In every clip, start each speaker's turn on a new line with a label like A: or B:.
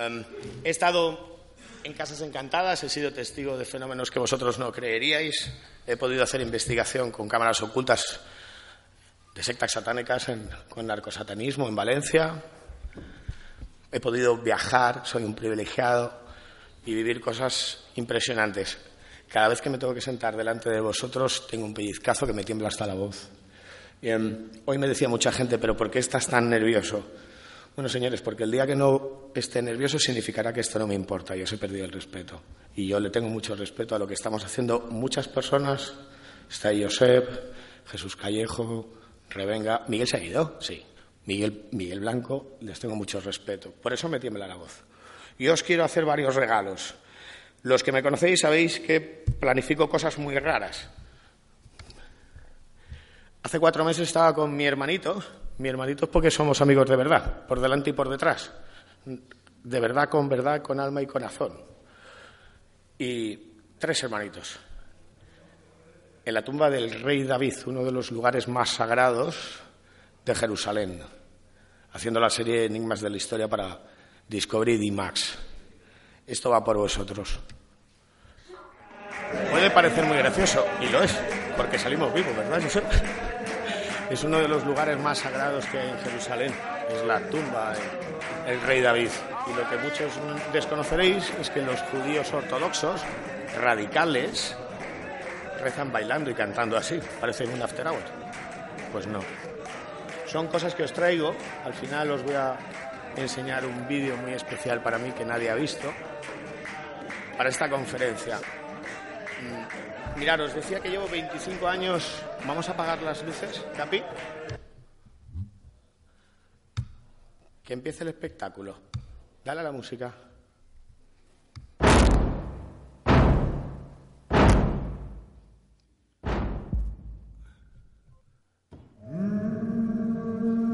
A: Em, he estado en casas encantadas, he sido testigo de fenómenos que vosotros no creeríais, he podido hacer investigación con cámaras ocultas de sectas satánicas con narcosatanismo en Valencia, he podido viajar, soy un privilegiado y vivir cosas impresionantes. Cada vez que me tengo que sentar delante de vosotros tengo un pellizcazo que me tiembla hasta la voz. hoy me decía mucha gente, pero ¿por qué estás tan nervioso? Bueno, señores, porque el día que no esté nervioso significará que esto no me importa y os he perdido el respeto. Y yo le tengo mucho respeto a lo que estamos haciendo muchas personas. Está Josep, Jesús Callejo, Revenga. ¿Miguel se ha ido? Sí. Miguel, Miguel Blanco, les tengo mucho respeto. Por eso me tiembla la voz. Y os quiero hacer varios regalos. Los que me conocéis sabéis que planifico cosas muy raras. Hace cuatro meses estaba con mi hermanito, mi hermanito es porque somos amigos de verdad, por delante y por detrás. De verdad, con verdad, con alma y corazón. Y tres hermanitos. En la tumba del rey David, uno de los lugares más sagrados de Jerusalén, haciendo la serie Enigmas de la Historia para Discovery y Max. Esto va por vosotros. Puede parecer muy gracioso, y lo es, porque salimos vivos, ¿verdad, es uno de los lugares más sagrados que hay en Jerusalén. Es la tumba del rey David. Y lo que muchos desconoceréis es que los judíos ortodoxos, radicales, rezan bailando y cantando así. Parece un after hour. Pues no. Son cosas que os traigo. Al final os voy a enseñar un vídeo muy especial para mí que nadie ha visto para esta conferencia. Mirad, os decía que llevo 25 años. ¿Vamos a apagar las luces, Capi? Que empiece el espectáculo. Dale a la música.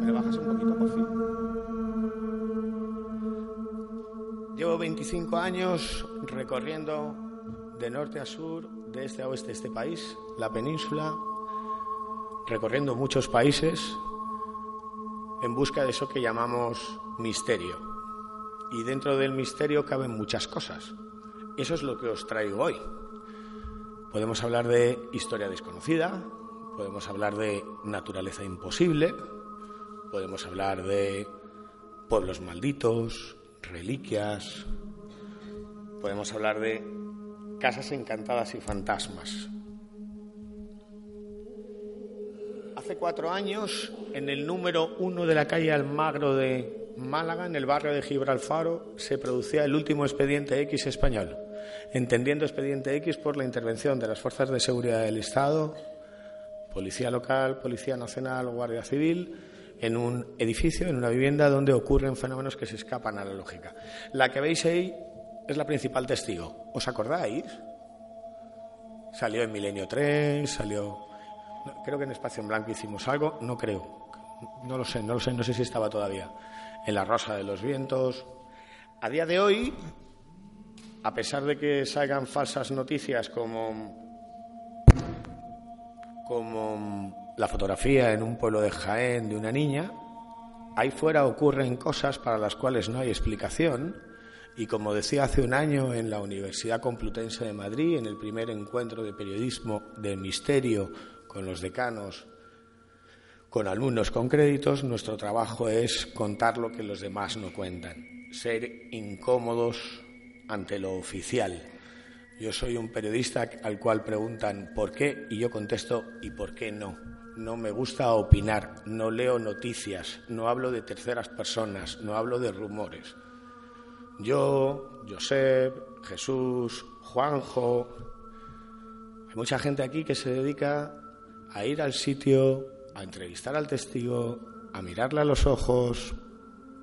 A: ¿Me bajas un poquito, por fin? Llevo 25 años recorriendo de norte a sur, de este a oeste este país, la península, recorriendo muchos países en busca de eso que llamamos misterio. Y dentro del misterio caben muchas cosas. Eso es lo que os traigo hoy. Podemos hablar de historia desconocida, podemos hablar de naturaleza imposible, podemos hablar de pueblos malditos, reliquias, podemos hablar de Casas encantadas y fantasmas. Hace cuatro años, en el número uno de la calle Almagro de Málaga, en el barrio de Gibralfaro, se producía el último expediente X español, entendiendo expediente X por la intervención de las fuerzas de seguridad del Estado, Policía Local, Policía Nacional, Guardia Civil, en un edificio, en una vivienda donde ocurren fenómenos que se escapan a la lógica. La que veis ahí es la principal testigo. ¿Os acordáis? Salió en Milenio 3, salió... Creo que en Espacio en Blanco hicimos algo, no creo. No lo sé, no lo sé, no sé si estaba todavía. En La Rosa de los Vientos. A día de hoy, a pesar de que salgan falsas noticias como como la fotografía en un pueblo de Jaén de una niña, ahí fuera ocurren cosas para las cuales no hay explicación Y como decía hace un año en la Universidad Complutense de Madrid, en el primer encuentro de periodismo de misterio con los decanos, con alumnos con créditos, nuestro trabajo es contar lo que los demás no cuentan, ser incómodos ante lo oficial. Yo soy un periodista al cual preguntan por qué y yo contesto ¿y por qué no? No me gusta opinar, no leo noticias, no hablo de terceras personas, no hablo de rumores. Yo, Josep, Jesús, Juanjo, hay mucha gente aquí que se dedica a ir al sitio, a entrevistar al testigo, a mirarle a los ojos,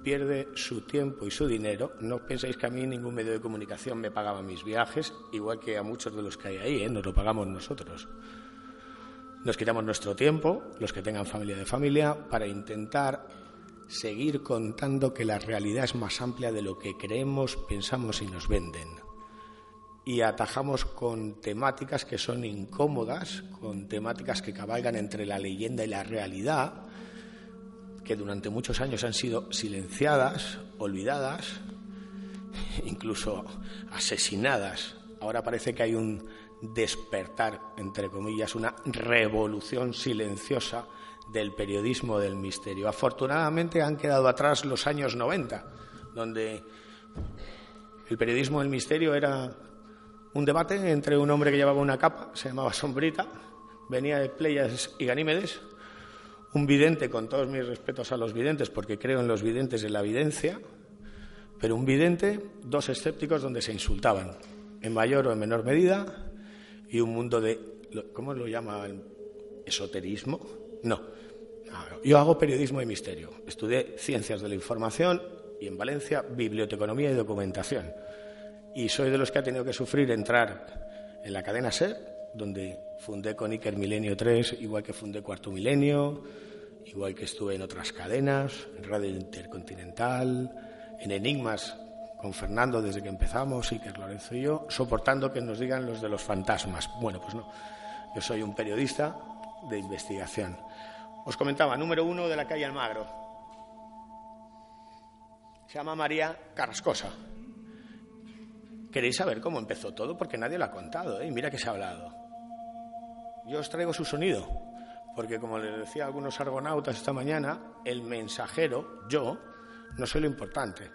A: pierde su tiempo y su dinero. No penséis que a mí ningún medio de comunicación me pagaba mis viajes, igual que a muchos de los que hay ahí, ¿eh? nos lo pagamos nosotros. Nos quitamos nuestro tiempo, los que tengan familia de familia, para intentar seguir contando que la realidad es más amplia de lo que creemos, pensamos y nos venden. Y atajamos con temáticas que son incómodas, con temáticas que cabalgan entre la leyenda y la realidad, que durante muchos años han sido silenciadas, olvidadas, incluso asesinadas. Ahora parece que hay un despertar, entre comillas, una revolución silenciosa del periodismo del misterio. Afortunadamente han quedado atrás los años 90, donde el periodismo del misterio era un debate entre un hombre que llevaba una capa, se llamaba Sombrita, venía de Pleias y Ganímedes, un vidente, con todos mis respetos a los videntes, porque creo en los videntes de la evidencia, pero un vidente, dos escépticos donde se insultaban, en mayor o en menor medida, y un mundo de, ¿cómo lo llama? ¿Esoterismo? No. Yo hago periodismo de misterio. Estudié ciencias de la información y en Valencia biblioteconomía y documentación. Y soy de los que ha tenido que sufrir entrar en la cadena SER, donde fundé con Iker Milenio 3, igual que fundé Cuarto Milenio, igual que estuve en otras cadenas, en Radio Intercontinental, en Enigmas con Fernando desde que empezamos, Iker Lorenzo y yo, soportando que nos digan los de los fantasmas. Bueno, pues no. Yo soy un periodista de investigación. Os comentaba, número uno de la calle Almagro. Se llama María Carrascosa. ¿Queréis saber cómo empezó todo? Porque nadie lo ha contado, ¿eh? Mira que se ha hablado. Yo os traigo su sonido, porque como les decía a algunos argonautas esta mañana, el mensajero, yo, no soy lo importante.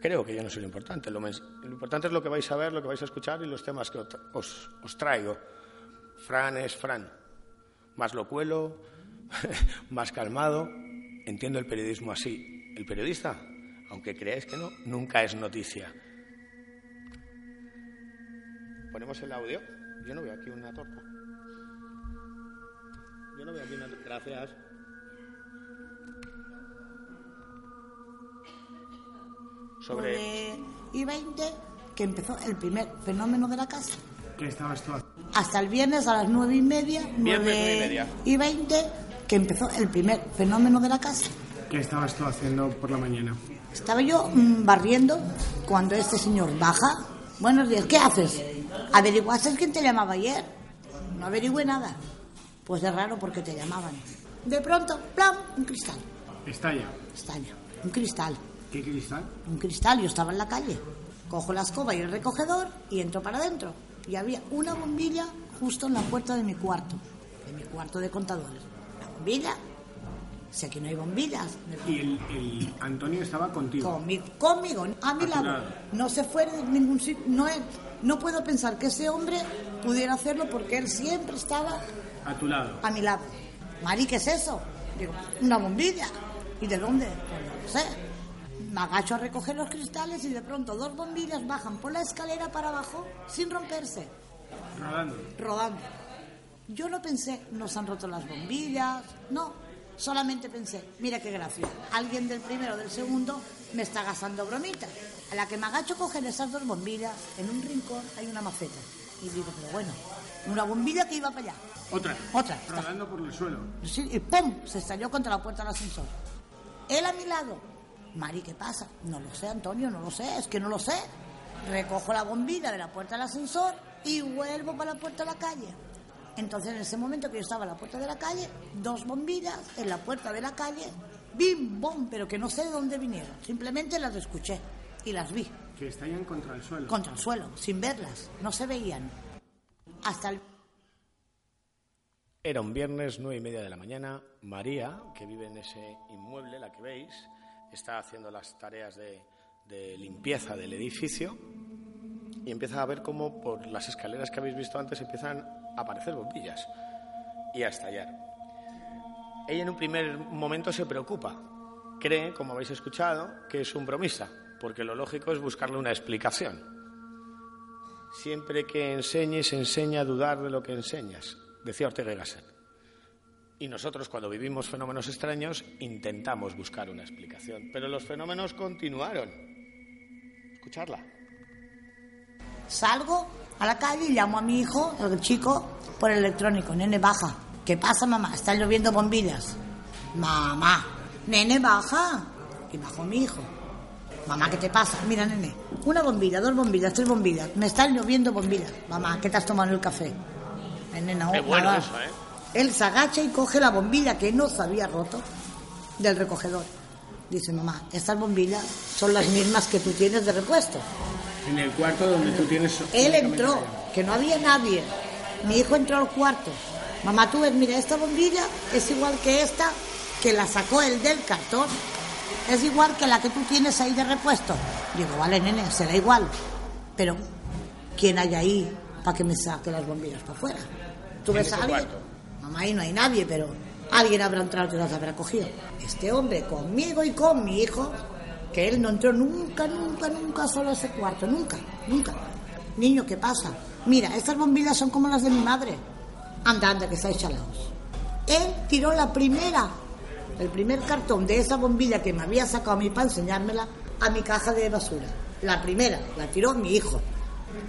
A: Creo que yo no soy lo importante. Lo, importante es lo que vais a ver, lo que vais a escuchar y los temas que os, os traigo. Fran es Fran. Más lo cuelo, más calmado. Entiendo el periodismo así. El periodista, aunque creáis que no, nunca es noticia. Ponemos el audio. Yo no veo aquí una torta. Yo no veo aquí una torta. Gracias.
B: Sobre I-20, que empezó el primer fenómeno de la casa.
C: ¿Qué estabas tú
B: Hasta el viernes a las nueve y media.
A: Viernes nueve y media.
B: Y 20, que empezó el primer fenómeno de la casa.
C: ¿Qué estabas tú haciendo por la mañana?
B: Estaba yo mm, barriendo cuando este señor baja. Buenos días, ¿qué haces? ¿Averiguaste quién te llamaba ayer? No averigüé nada. Pues es raro porque te llamaban. De pronto, ¡plam! Un cristal.
C: Estalla.
B: Estalla. Un cristal.
C: ¿Qué cristal?
B: Un cristal. Yo estaba en la calle. Cojo la escoba y el recogedor y entro para adentro. Y había una bombilla justo en la puerta de mi cuarto. De mi cuarto de contadores. Bombilla. Si aquí no hay bombillas.
C: ¿Y el, Antonio estaba contigo?
B: Conmigo, conmigo a mi lado. No se fue de ningún sitio. No, no puedo pensar que ese hombre pudiera hacerlo porque él siempre estaba...
C: A tu lado.
B: A mi lado. Mari, ¿qué es eso? Digo, una bombilla. ¿Y de dónde? Pues no sé. Me agacho a recoger los cristales y de pronto dos bombillas bajan por la escalera para abajo sin romperse.
C: Rodando.
B: Rodando. Yo no pensé, nos han roto las bombillas, no. Solamente pensé, mira qué gracia, alguien del primero o del segundo me está gastando bromitas. A la que me agacho a coger esas dos bombillas, en un rincón hay una maceta. Y digo, pero bueno, una bombilla que iba para allá.
C: Otra.
B: Otra.
C: Rodando por el suelo.
B: Sí, y ¡pum! Se estalló contra la puerta del ascensor. Él a mi lado. Mari, ¿qué pasa? No lo sé, Antonio, no lo sé, es que no lo sé. Recojo la bombilla de la puerta del ascensor y vuelvo para la puerta de la calle. Entonces, en ese momento que yo estaba en la puerta de la calle, dos bombillas en la puerta de la calle, bim, bom, pero que no sé de dónde vinieron. Simplemente las escuché. y las vi
C: Que estallan contra el suelo.
B: contra el suelo, sin verlas, no se veían. Hasta el
A: Era un viernes, nueve y media de la mañana. María, que vive en ese inmueble, la que veis, está haciendo las tareas de, de limpieza del edificio y empieza a ver cómo por las escaleras que habéis visto antes empiezan a aparecer bombillas y a estallar. Ella en un primer momento se preocupa. Cree, como habéis escuchado, que es un bromista, porque lo lógico es buscarle una explicación. Siempre que enseñes, enseña a dudar de lo que enseñas, decía Ortega y Gasset. Y nosotros, cuando vivimos fenómenos extraños, intentamos buscar una explicación. Pero los fenómenos continuaron. Escucharla.
B: Salgo a la calle y llamo a mi hijo, el chico, por el electrónico. Nene, baja. ¿Qué pasa, mamá? Están lloviendo bombillas. Mamá, nene, baja. Y bajó mi hijo. Mamá, ¿qué te pasa? Mira, nene, una bombilla, dos bombillas, tres bombillas. Me están lloviendo bombillas. Mamá, ¿qué te has tomado el café? Nene, no,
A: Qué bueno eso, ¿eh?
B: Él se agacha y coge la bombilla que no se había roto del recogedor. Dice, mamá, estas bombillas son las mismas que tú tienes de repuesto.
C: En el cuarto donde tú tienes.
B: Él entró, que no había nadie. Mi hijo entró al cuarto. Mamá, tú ves, mira, esta bombilla es igual que esta, que la sacó él del cartón. Es igual que la que tú tienes ahí de repuesto. Digo, vale, nene, será igual. Pero, ¿quién hay ahí para que me saque las bombillas para afuera? ¿Tú ves a alguien?
A: cuarto.
B: Mamá, ahí no hay nadie, pero alguien habrá entrado y las habrá cogido. Este hombre, conmigo y con mi hijo, que él no entró nunca, nunca, nunca solo a ese cuarto, nunca, nunca. Niño, ¿qué pasa? Mira, estas bombillas son como las de mi madre. Anda, anda, que estáis chalados. Él tiró la primera, el primer cartón de esa bombilla que me había sacado a mí para enseñármela a mi caja de basura. La primera, la tiró mi hijo.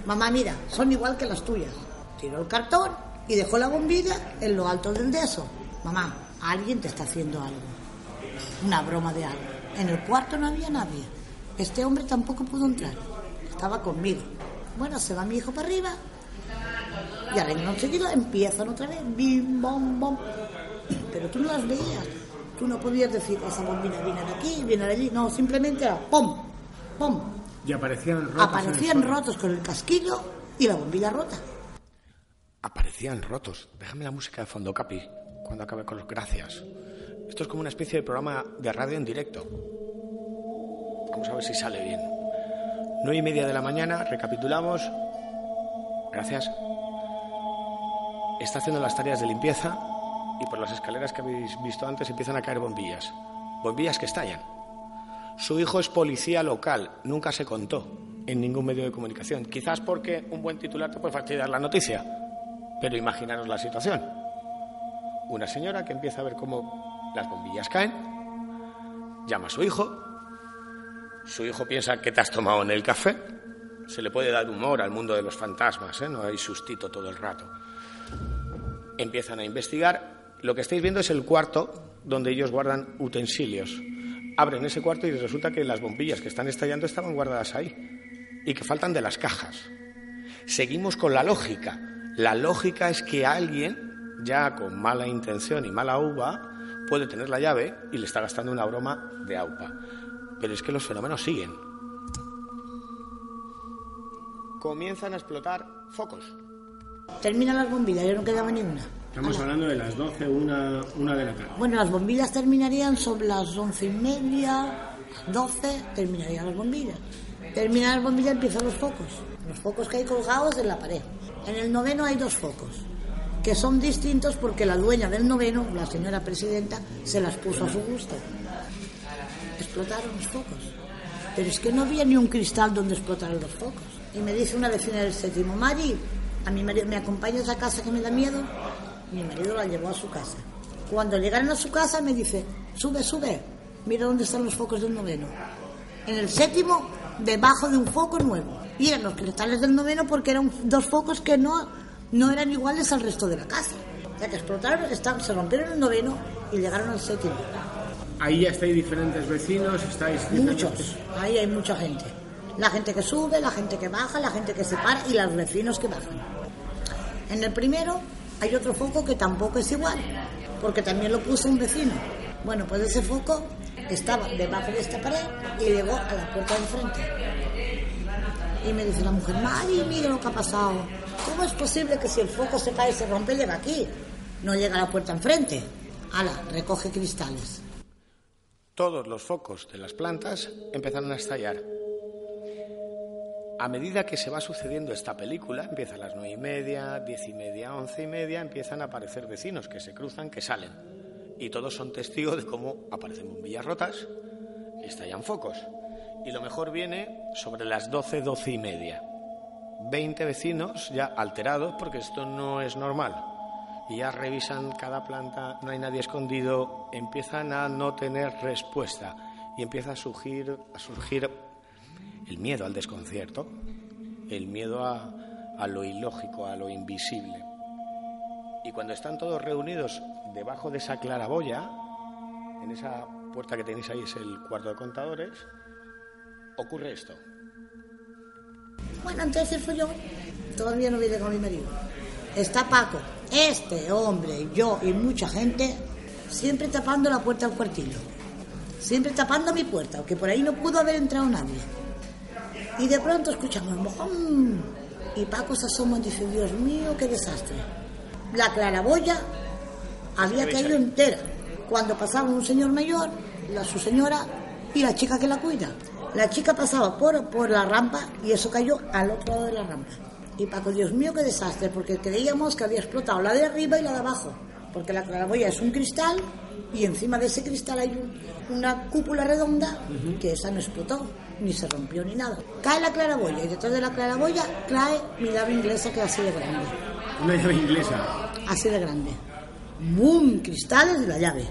B: Mamá, mira, son igual que las tuyas. Tiró el cartón y dejó la bombilla en lo alto del deso. Mamá, alguien te está haciendo algo. Una broma de algo. En el cuarto no había nadie. Este hombre tampoco pudo entrar. Estaba conmigo. Bueno, se va mi hijo para arriba. Y al año seguido empiezan otra vez. Bim, bom, bom. Pero tú no las veías. Tú no podías decir, esa bombilla viene de aquí, viene de allí. No, simplemente era pom, pom.
C: Y aparecían rotos.
B: Aparecían rotos con el casquillo y la bombilla rota.
A: Aparecían rotos. Déjame la música de fondo, Capi, cuando acabe con los gracias. Esto es como una especie de programa de radio en directo. Vamos a ver si sale bien. Nueve y media de la mañana, recapitulamos. Gracias. Está haciendo las tareas de limpieza y por las escaleras que habéis visto antes empiezan a caer bombillas. Bombillas que estallan. Su hijo es policía local, nunca se contó en ningún medio de comunicación. Quizás porque un buen titular te puede fastidiar la noticia, pero imaginaros la situación. Una señora que empieza a ver cómo las bombillas caen, llama a su hijo, su hijo piensa que te has tomado en el café, se le puede dar humor al mundo de los fantasmas, ¿eh? no hay sustito todo el rato. Empiezan a investigar, lo que estáis viendo es el cuarto donde ellos guardan utensilios. Abren ese cuarto y resulta que las bombillas que están estallando estaban guardadas ahí y que faltan de las cajas. Seguimos con la lógica. La lógica es que alguien, ya con mala intención y mala uva, puede tener la llave y le está gastando una broma de aupa. Pero es que los fenómenos siguen. Comienzan a explotar focos.
B: Terminan las bombillas, ya no quedaba ni una.
C: Estamos hablando de las 12, una, una de la tarde.
B: Bueno, las bombillas terminarían sobre las once y media, doce, terminarían las bombillas. Terminan las bombillas empiezan los focos. Los focos que hay colgados en la pared. En el noveno hay dos focos, que son distintos porque la dueña del noveno, la señora presidenta, se las puso a su gusto. Explotaron los focos. Pero es que no había ni un cristal donde explotaran los focos. Y me dice una vecina del séptimo, Mari, a mi marido, ¿me acompañas a casa que me da miedo? Mi marido la llevó a su casa. Cuando llegaron a su casa me dice, sube, sube, mira dónde están los focos del noveno. En el séptimo, debajo de un foco nuevo. Y los cristales del noveno porque eran dos focos que no, no eran iguales al resto de la casa. Sea que explotaron, se rompieron el noveno y llegaron al séptimo.
C: Ahí ya estáis diferentes vecinos, estáis... diferentes-
B: Muchos, ahí hay mucha gente. La gente que sube, la gente que baja, la gente que se para y los vecinos que bajan. En el primero hay otro foco que tampoco es igual, porque también lo puso un vecino. Bueno, pues ese foco estaba debajo de esta pared y llegó a la puerta de enfrente. Y me dice la mujer, Mari, mira lo que ha pasado. ¿Cómo es posible que si el foco se cae y se rompe, llega aquí? No llega a la puerta enfrente. Ala, recoge cristales.
A: Todos los focos de las plantas empezaron a estallar. A medida que se va sucediendo esta película, empieza a las nueve y media, diez y media, once y media, empiezan a aparecer vecinos que se cruzan, que salen. Y todos son testigos de cómo aparecen bombillas rotas, estallan focos. Y lo mejor viene sobre las doce, doce y media. Veinte vecinos ya alterados porque esto no es normal. Y ya revisan cada planta, no hay nadie escondido, empiezan a no tener respuesta y empieza a surgir, a surgir el miedo al desconcierto, el miedo a, a lo ilógico, a lo invisible. Y cuando están todos reunidos debajo de esa claraboya, en esa puerta que tenéis ahí es el cuarto de contadores, ocurre esto.
B: Bueno, entonces fui yo. Todavía no viene con mi marido. Está Paco, este hombre, yo y mucha gente, siempre tapando la puerta del cuartillo. Siempre tapando mi puerta, aunque por ahí no pudo haber entrado nadie. Y de pronto escuchamos ¡mojón! Y Paco se asoma y dice, Dios mío, qué desastre. La claraboya había caído entera. Cuando pasaba un señor mayor, la, su señora y la chica que la cuida. La chica pasaba por, por la rampa y eso cayó al otro lado de la rampa. Y Paco, Dios mío, qué desastre, porque creíamos que había explotado la de arriba y la de abajo. Porque la claraboya es un cristal y encima de ese cristal hay un- una cúpula redonda que esa no explotó, ni se rompió ni nada. Cae la claraboya y detrás de la claraboya cae mi llave inglesa que es así de grande.
C: Una llave inglesa.
B: Así de grande. ¡Bum! Cristales de la llave.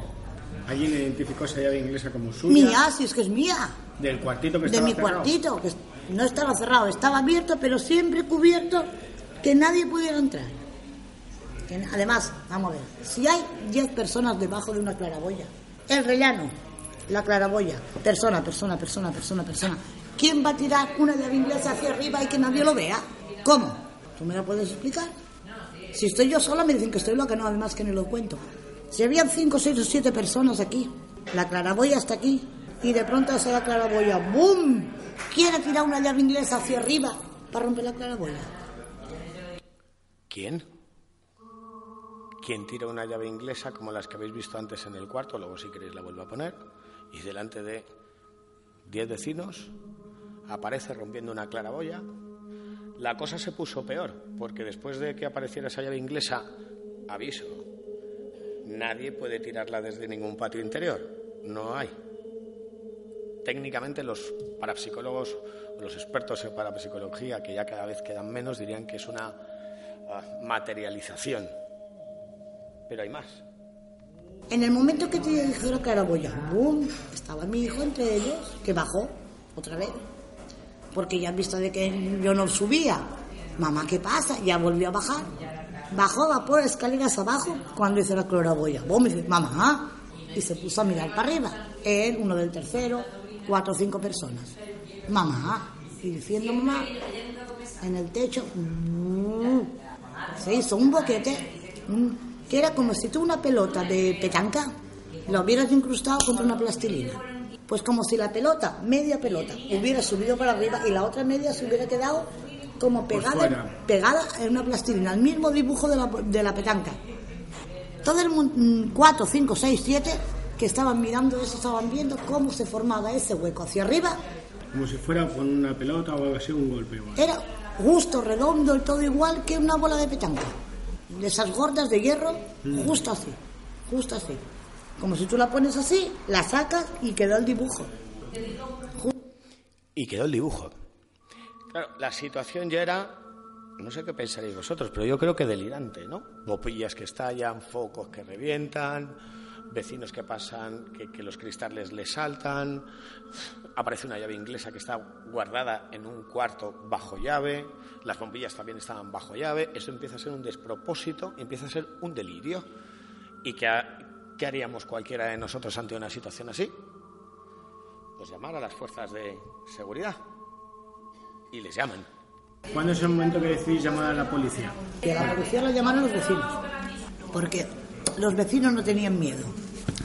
C: Alguien identificó esa llave inglesa como suya.
B: Mía, si es que es mía.
C: Del cuartito que
B: de
C: estaba
B: mi
C: cerrado.
B: cuartito, que no estaba cerrado, estaba abierto, pero siempre cubierto, que nadie pudiera entrar. Que además, vamos a ver, si hay 10 personas debajo de una claraboya, el rellano, la claraboya, persona, persona, persona, persona, persona, ¿quién va a tirar una llave inglesa hacia arriba y que nadie lo vea? ¿Cómo? ¿Tú me la puedes explicar? Si estoy yo sola me dicen que estoy loca, no, además que ni lo cuento. Si habían cinco, seis o siete personas aquí, la claraboya está aquí, y de pronto hace la claraboya, ¡boom! ¿Quién ha tirado una llave inglesa hacia arriba para romper la claraboya?
A: ¿Quién? ¿Quién tira una llave inglesa como las que habéis visto antes en el cuarto? Luego, si queréis, la vuelvo a poner. Y delante de diez vecinos aparece rompiendo una claraboya. La cosa se puso peor, porque después de que apareciera esa llave inglesa, aviso, nadie puede tirarla desde ningún patio interior. No hay. Técnicamente los parapsicólogos, los expertos en parapsicología, que ya cada vez quedan menos, dirían que es una ah, materialización. Pero hay más.
B: En el momento que te dije la claraboya, ¡boom! Estaba mi hijo entre ellos, que bajó otra vez. Porque ya han visto de que yo no subía. Mamá, ¿qué pasa? Ya volvió a bajar. Bajó, va por escaleras abajo cuando hice la claraboya. Vos me dice, mamá. Y se puso a mirar para arriba. Él, uno del tercero, cuatro o cinco personas. Mamá. Y diciendo mamá, en el techo, mm, se hizo un boquete mm, que era como si tú una pelota de petanca lo hubieras incrustado contra una plastilina. Pues como si la pelota, media pelota, hubiera subido para arriba y la otra media se hubiera quedado como pegada,
C: fuera.
B: pegada en una plastilina, el mismo dibujo de la, de la petanca. Todo el mundo, cuatro, cinco, seis, siete, que estaban mirando eso, estaban viendo cómo se formaba ese hueco hacia arriba
C: Como si fuera con una pelota o algo así, un golpe. igual.
B: era justo, redondo, el todo igual que una bola de petanca. De esas gordas de hierro, justo así, justo así. Como si tú la pones así, la sacas y quedó el dibujo.
A: Y quedó el dibujo. Claro, la situación ya era, no sé qué pensaréis vosotros, pero yo creo que delirante, ¿no? Bopillas que estallan, focos que revientan, vecinos que pasan, que, que los cristales les saltan, aparece una llave inglesa que está guardada en un cuarto bajo llave, las bombillas también estaban bajo llave, eso empieza a ser un despropósito, empieza a ser un delirio. ¿Y qué, qué haríamos cualquiera de nosotros ante una situación así? Pues llamar a las fuerzas de seguridad. Y les llaman.
C: ¿Cuándo es el momento que decidís llamar a la policía?
B: Y a la policía la llamaron los vecinos. Porque los vecinos no tenían miedo.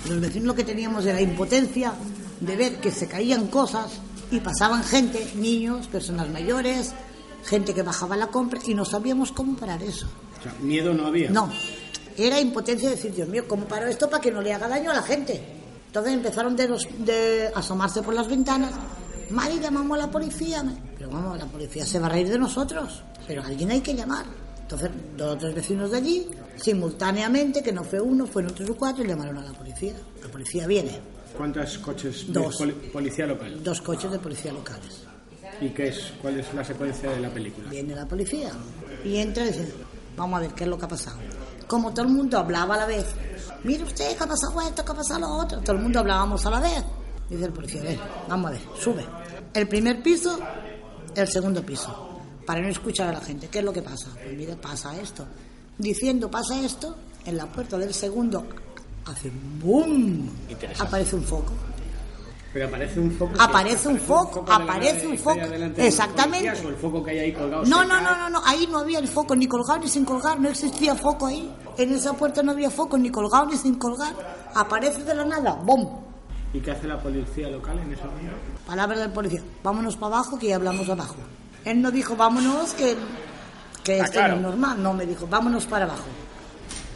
B: Los vecinos lo que teníamos era impotencia de ver que se caían cosas y pasaban gente, niños, personas mayores, gente que bajaba la compra y no sabíamos cómo parar eso.
C: O sea, miedo no había.
B: No, era impotencia de decir, Dios mío, ¿cómo paro esto para que no le haga daño a la gente? Entonces empezaron de, los, de asomarse por las ventanas. Mari, llamamos a la policía. Pero vamos, la policía se va a reír de nosotros. Pero alguien hay que llamar. Entonces, dos o tres vecinos de allí, simultáneamente, que no fue uno, fueron tres o cuatro, y llamaron a la policía. La policía viene.
C: ¿Cuántos coches
B: Dos.
C: de poli- policía local?
B: Dos coches de policía locales.
C: ¿Y qué es? ¿Cuál es la secuencia de la película?
B: Viene la policía y entra y dice, vamos a ver qué es lo que ha pasado. Como todo el mundo hablaba a la vez, mire usted que ha pasado esto, que ha pasado lo otro, todo el mundo hablábamos a la vez. Dice el policía, ven, vamos a ver, sube. El primer piso, el segundo piso, para no escuchar a la gente. ¿Qué es lo que pasa? Pues mire, pasa esto. Diciendo pasa esto, en la puerta del segundo hace ¡boom! Aparece un foco.
C: Pero aparece un foco.
B: Aparece un foco, aparece un foco. Exactamente.
C: el foco que hay ahí colgado.
B: No, no, no, no, no, ahí no había el foco, ni colgado ni sin colgar, no existía foco ahí. En esa puerta no había foco, ni colgado ni sin colgar. Aparece de la nada, ¡bom!
C: ¿Y qué hace la policía local en ese momento?
B: Palabra del policía, vámonos para abajo que ya hablamos abajo. Él no dijo, vámonos que, que
A: Ah,
B: esto
A: claro.
B: no es normal, no, me dijo, vámonos para abajo.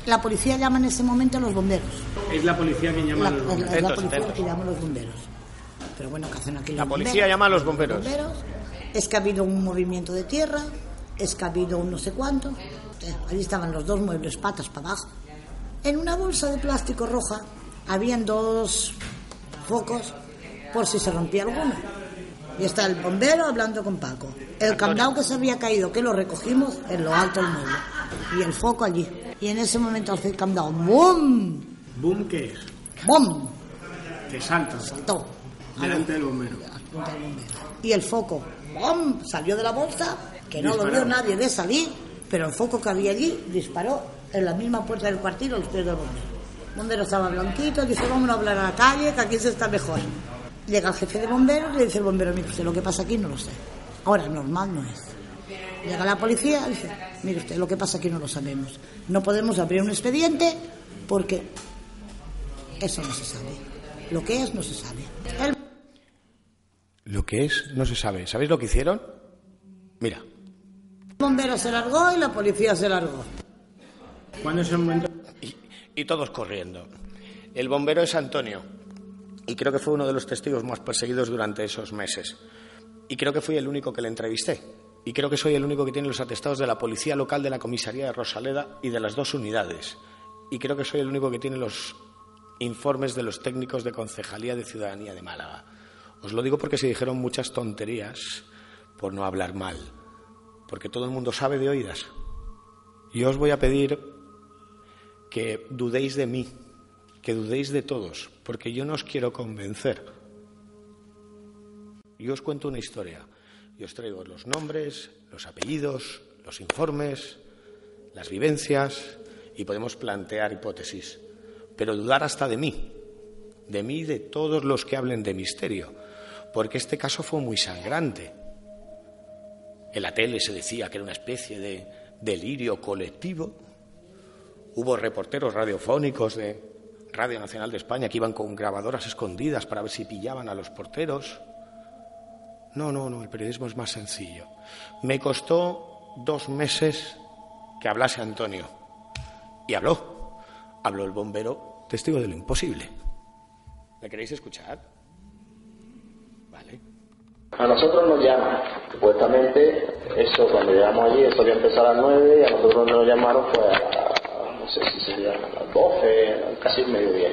B: La policía llama en ese momento a los bomberos.
C: Es la policía que llama
B: La,
C: a los
B: es
C: bomberos.
B: la
A: Atentos,
B: policía que llama a los bomberos. Pero bueno, ¿qué hacen aquí los
A: La policía
B: bomberos?
A: llama a los bomberos.
B: Es que ha habido un movimiento de tierra, es que ha habido un no sé cuánto. Eh, Allí estaban los dos muebles patas para abajo. En una bolsa de plástico roja habían dos focos por si se rompía alguno. Y está el bombero hablando con Paco. El candado que se había caído, que lo recogimos en lo alto del mueble. Y el foco allí. Y en ese momento hace el candado. ¡Bum!
C: ¿Boom qué es?
B: ¡Bum!
C: Que salta
B: Saltó.
C: delante del bombero.
B: Punta del bombero. Y el foco, ¡bom! salió de la bolsa, que no lo vio nadie de salir, pero el foco que había allí disparó en la misma puerta del cuartil a los pies del bombero. El bombero estaba blanquito, dice, vámonos a hablar a la calle, que aquí se está mejor. Llega el jefe de bomberos y le dice el bombero, mire usted, lo que pasa aquí no lo sé. Ahora, normal no es. Llega la policía y dice, mire usted, lo que pasa aquí no lo sabemos. No podemos abrir un expediente porque eso no se sabe. Lo que es no se sabe. El
A: Lo que es, no se sabe. ¿Sabéis lo que hicieron? Mira,
B: bombero se largó y la policía se largó.
C: ¿Cuándo es el momento?
A: y, y todos corriendo. El bombero es Antonio, y creo que fue uno de los testigos más perseguidos durante esos meses. Y creo que fui el único que le entrevisté. Y creo que soy el único que tiene los atestados de la policía local de la comisaría de Rosaleda y de las dos unidades. Y creo que soy el único que tiene los informes de los técnicos de Concejalía de Ciudadanía de Málaga. Os lo digo porque se dijeron muchas tonterías por no hablar mal. Porque todo el mundo sabe de oídas. Y os voy a pedir que dudéis de mí, que dudéis de todos, porque yo no os quiero convencer. Yo os cuento una historia y os traigo los nombres, los apellidos, los informes, las vivencias y podemos plantear hipótesis, pero dudar hasta de mí, de mí y de todos los que hablen de misterio, porque este caso fue muy sangrante. En la tele se decía que era una especie de delirio colectivo. Hubo reporteros radiofónicos de Radio Nacional de España que iban con grabadoras escondidas para ver si pillaban a los porteros. No, no, no, el periodismo es más sencillo. Me costó dos meses que hablase Antonio. Y habló. Habló el bombero, testigo de lo imposible. ¿Le queréis escuchar? Vale.
D: A nosotros nos llaman, supuestamente, eso cuando llegamos allí, eso había empezado a las 9 y a nosotros nos llamaron fue no sé si serían a las 12, casi el mediodía.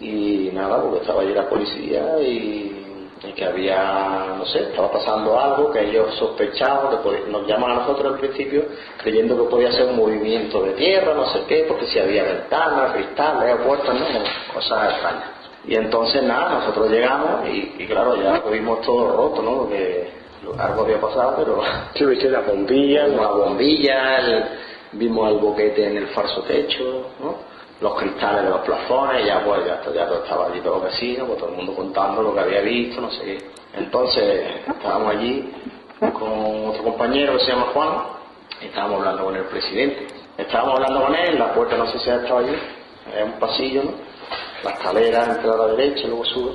D: Y nada, porque estaba allí la policía y, y que había, no sé, estaba pasando algo que ellos sospechaban, que nos llaman a nosotros al principio creyendo que podía ser un movimiento de tierra, no sé qué, porque si había ventanas, cristales, puertas, no, cosas extrañas. Y entonces nada, nosotros llegamos y, y claro, ya lo vimos todo roto, ¿no? Porque algo había pasado, pero...
E: Sí, viste la bombilla,
D: la bombilla, el- vimos el boquete en el falso techo, ¿no? Los cristales de los plafones, ya pues ya, ya todo estaba allí todos los vecinos, pues todo el mundo contando lo que había visto, no sé qué. Entonces estábamos allí con otro compañero que se llama Juan, estábamos hablando con el presidente. Estábamos hablando con él, la puerta no sé si ha estado allí, es un pasillo, ¿no? La escalera entra a la derecha, luego sube.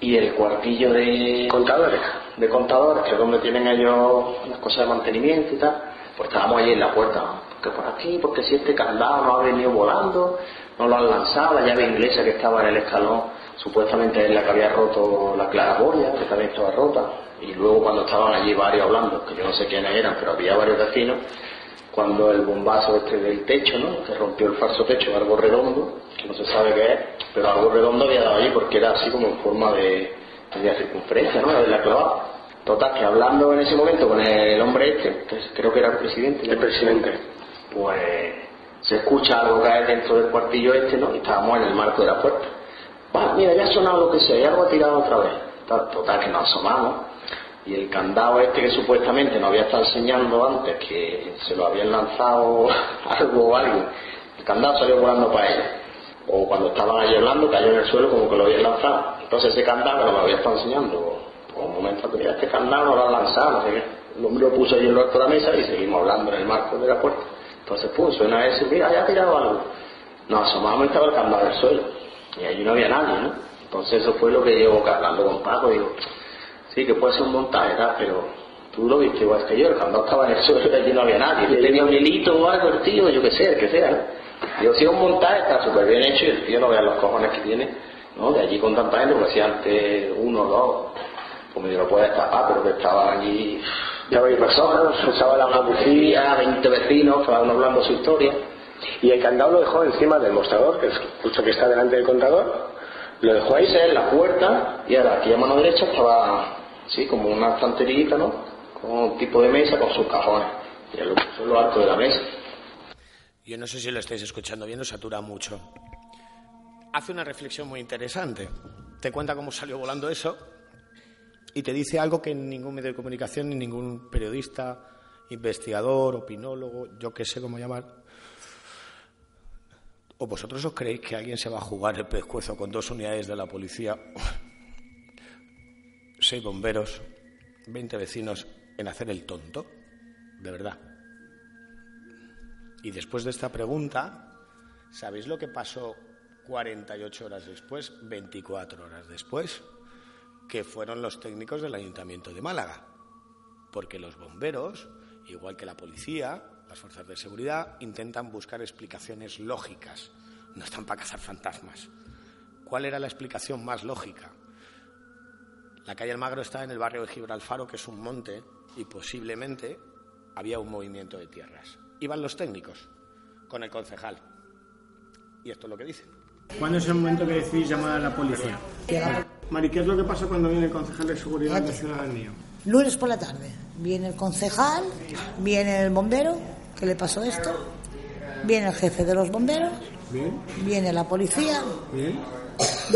D: y el cuartillo de
E: contadores,
D: de contadores, que es donde tienen ellos las cosas de mantenimiento y tal, pues estábamos allí en la puerta, porque por aquí, porque si este candado no ha venido volando, no lo han lanzado, la llave inglesa que estaba en el escalón, supuestamente es la que había roto la claraboya, que también estaba rota, y luego cuando estaban allí varios hablando, que yo no sé quiénes eran, pero había varios vecinos, cuando el bombazo este del techo, ¿no? que rompió el falso techo, algo redondo, que no se sabe qué es, pero algo redondo había dado allí porque era así como en forma de, de circunferencia, ¿no? de la clavada. Total, que hablando en ese momento con el hombre este, que creo que era el presidente,
E: el presidente,
D: pues se escucha algo caer dentro del cuartillo este, ¿no? Y estábamos en el marco de la puerta. Bueno, mira, ya ha sonado lo que sea, y algo ha tirado otra vez. Total, que nos asomamos y el candado este que supuestamente nos había estado enseñando antes que se lo habían lanzado algo o alguien, el candado salió volando para ella. O cuando estaban allí hablando, cayó en el suelo como que lo habían lanzado. Entonces ese candado que nos lo había estado enseñando, por un momento que este candado no lo han lanzado, no sé qué. Hombre lo puso allí en lo de la mesa y seguimos hablando en el marco de la puerta. Entonces, pum, suena eso, mira, ya ha tirado algo. Nos asomamos y estaba el candado del suelo. Y allí no había nadie, ¿no? Entonces eso fue lo que llevo hablando con Paco, digo, Sí, que puede ser un montaje, pero tú lo viste igual que yo, el candado estaba en el suelo y allí no había nadie. tenía un hilito o algo, el tío, yo qué sé, el que sea. Yo, si es un montaje, está súper bien hecho y el tío no vea los cojones que tiene, ¿no? De allí con tanta gente, porque si antes uno o dos, pues medio lo puede destapar, pero que estaban allí
E: ya veis personas, estaba la policía,
D: 20 vecinos, cada uno hablando su historia.
E: Y el candado lo dejó encima del mostrador, que es justo que está delante del contador, lo dejó ahí
D: en la puerta y ahora aquí a mano derecha estaba sí, como una estanterita, ¿no? Con un tipo de mesa con sus cajones. Y lo puso lo alto de la mesa.
A: Yo no sé si lo estáis escuchando bien, satura mucho. Hace una reflexión muy interesante. Te cuenta cómo salió volando eso y te dice algo que ningún medio de comunicación, ni ningún periodista, investigador, opinólogo, yo qué sé cómo llamar. ¿O vosotros os creéis que alguien se va a jugar el pescuezo con dos unidades de la policía seis bomberos, 20 vecinos en hacer el tonto? De verdad. Y después de esta pregunta, ¿sabéis lo que pasó 48 horas después, 24 horas después? Que fueron los técnicos del Ayuntamiento de Málaga. Porque los bomberos, igual que la policía, las fuerzas de seguridad, intentan buscar explicaciones lógicas. No están para cazar fantasmas. ¿Cuál era la explicación más lógica? La calle Almagro está en el barrio de Gibralfaro, que es un monte, y posiblemente había un movimiento de tierras. Iban los técnicos con el concejal. Y esto es lo que dicen.
C: ¿Cuándo es el momento que decidís llamar a la policía? Mari, ¿qué es lo que pasa cuando viene el concejal de Seguridad Nacional mío?
B: Lunes por la tarde. Viene el concejal, viene el bombero, que le pasó esto, viene el jefe de los bomberos, viene la policía,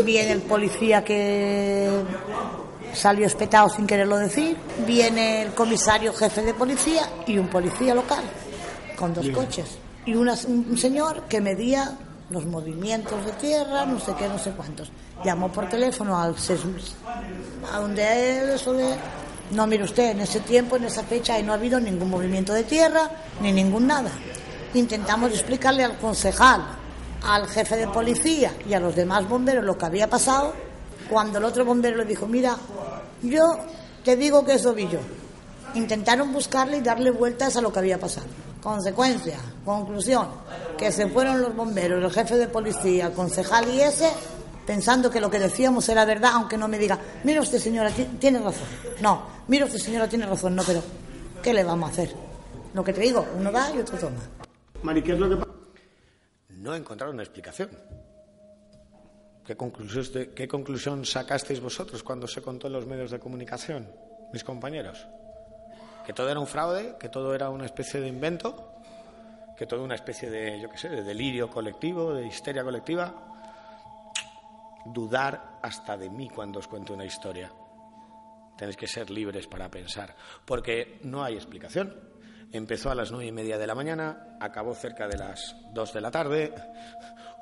B: viene el policía que salió espetado sin quererlo decir, viene el comisario jefe de policía y un policía local con dos coches. Y un señor que medía los movimientos de tierra, no sé qué, no sé cuántos. Llamó por teléfono al a donde eso de no mire usted, en ese tiempo, en esa fecha, y no ha habido ningún movimiento de tierra ni ningún nada. Intentamos explicarle al concejal, al jefe de policía y a los demás bomberos lo que había pasado cuando el otro bombero le dijo, mira, yo te digo que es ovillo. Intentaron buscarle y darle vueltas a lo que había pasado. Consecuencia, conclusión, que se fueron los bomberos, el jefe de policía, el concejal y ese, pensando que lo que decíamos era verdad, aunque no me diga, mira usted señora, tiene razón. No, mira usted señora, tiene razón, no, pero ¿qué le vamos a hacer? Lo que te digo, uno da y otro toma.
C: Mari, ¿qué es lo que
A: No encontraron una explicación. ¿Qué conclusión, ¿Qué conclusión sacasteis vosotros cuando se contó en los medios de comunicación, mis compañeros? ¿Que todo era un fraude? ¿Que todo era una especie de invento? ¿Que todo una especie de, yo qué sé, de delirio colectivo, de histeria colectiva? Dudar hasta de mí cuando os cuento una historia. Tenéis que ser libres para pensar, porque no hay explicación. Empezó a las nueve y media de la mañana, acabó cerca de las dos de la tarde,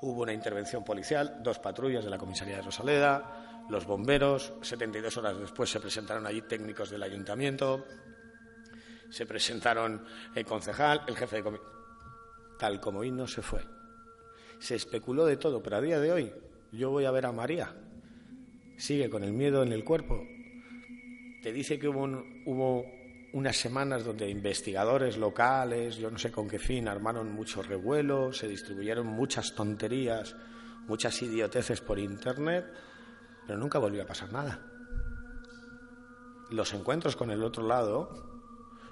A: hubo una intervención policial, dos patrullas de la comisaría de Rosaleda, los bomberos, 72 horas después se presentaron allí técnicos del ayuntamiento, se presentaron el concejal, el jefe de comisión. Tal como hoy no se fue. Se especuló de todo, pero a día de hoy yo voy a ver a María sigue con el miedo en el cuerpo. Te dice que hubo, hubo unas semanas donde investigadores locales, yo no sé con qué fin, armaron mucho revuelo, se distribuyeron muchas tonterías, muchas idioteces por Internet, pero nunca volvió a pasar nada. Los encuentros con el otro lado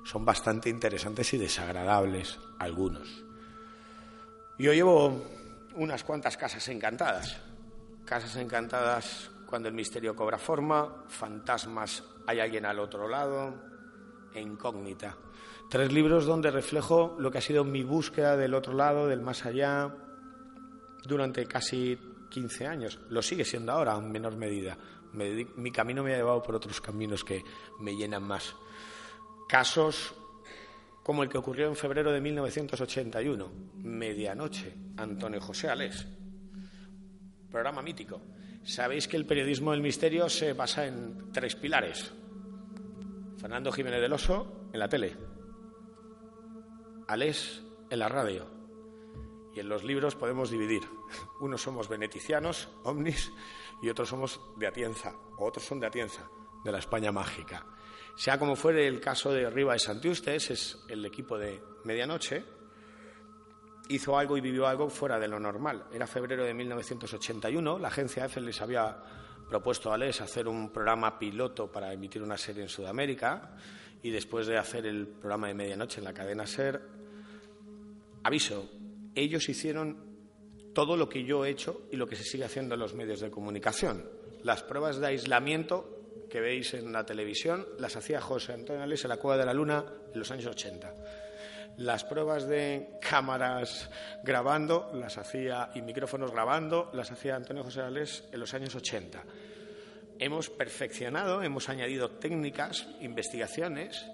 A: son bastante interesantes y desagradables, algunos. Yo llevo unas cuantas casas encantadas. Casas encantadas cuando el misterio cobra forma, fantasmas, hay alguien al otro lado, e incógnita. Tres libros donde reflejo lo que ha sido mi búsqueda del otro lado, del más allá, durante casi 15 años. Lo sigue siendo ahora en menor medida. mi camino me ha llevado por otros caminos que me llenan más. Casos como el que ocurrió en febrero de 1981, Medianoche, Antonio José Alés. Programa mítico. Sabéis que el periodismo del misterio se basa en tres pilares. Fernando Jiménez del Oso en la tele, Alés en la radio. Y en los libros podemos dividir. Unos somos beneticianos, omnis, y otros somos de Atienza, o otros son de Atienza, de la España mágica. Sea como fuere el caso de Riva de Santiustes, es el equipo de Medianoche, hizo algo y vivió algo fuera de lo normal. Era febrero de 1981, la agencia EFE les había propuesto a Les hacer un programa piloto para emitir una serie en Sudamérica y después de hacer el programa de medianoche en la cadena SER, aviso, ellos hicieron todo lo que yo he hecho y lo que se sigue haciendo en los medios de comunicación. Las pruebas de aislamiento que veis en la televisión las hacía José Antonio Les en la Cueva de la Luna en los años 80 las pruebas de cámaras grabando las hacía y micrófonos grabando las hacía Antonio José Alés en los años 80. Hemos perfeccionado, hemos añadido técnicas, investigaciones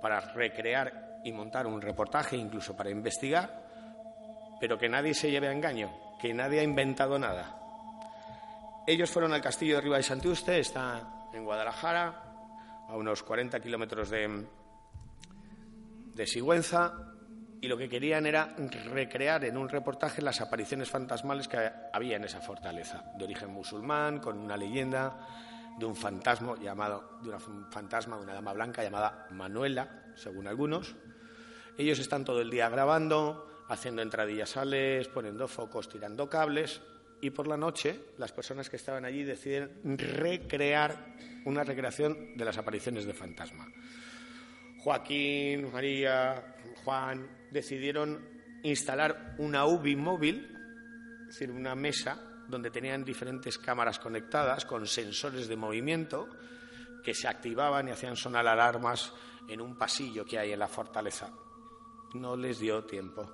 A: para recrear y montar un reportaje, incluso para investigar, pero que nadie se lleve a engaño, que nadie ha inventado nada. Ellos fueron al castillo de Riva de Santiuste, está en Guadalajara, a unos 40 kilómetros de, Sigüenza y lo que querían era recrear en un reportaje las apariciones fantasmales que había en esa fortaleza, de origen musulmán, con una leyenda de un fantasma llamado, de un fantasma de una dama blanca llamada Manuela, según algunos. Ellos están todo el día grabando, haciendo entradillas sales, poniendo focos, tirando cables, y por la noche las personas que estaban allí deciden recrear una recreación de las apariciones de fantasma. Joaquín, María, Juan decidieron instalar una UBI móvil, es decir, una mesa donde tenían diferentes cámaras conectadas con sensores de movimiento que se activaban y hacían sonar alarmas en un pasillo que hay en la fortaleza. No les dio tiempo.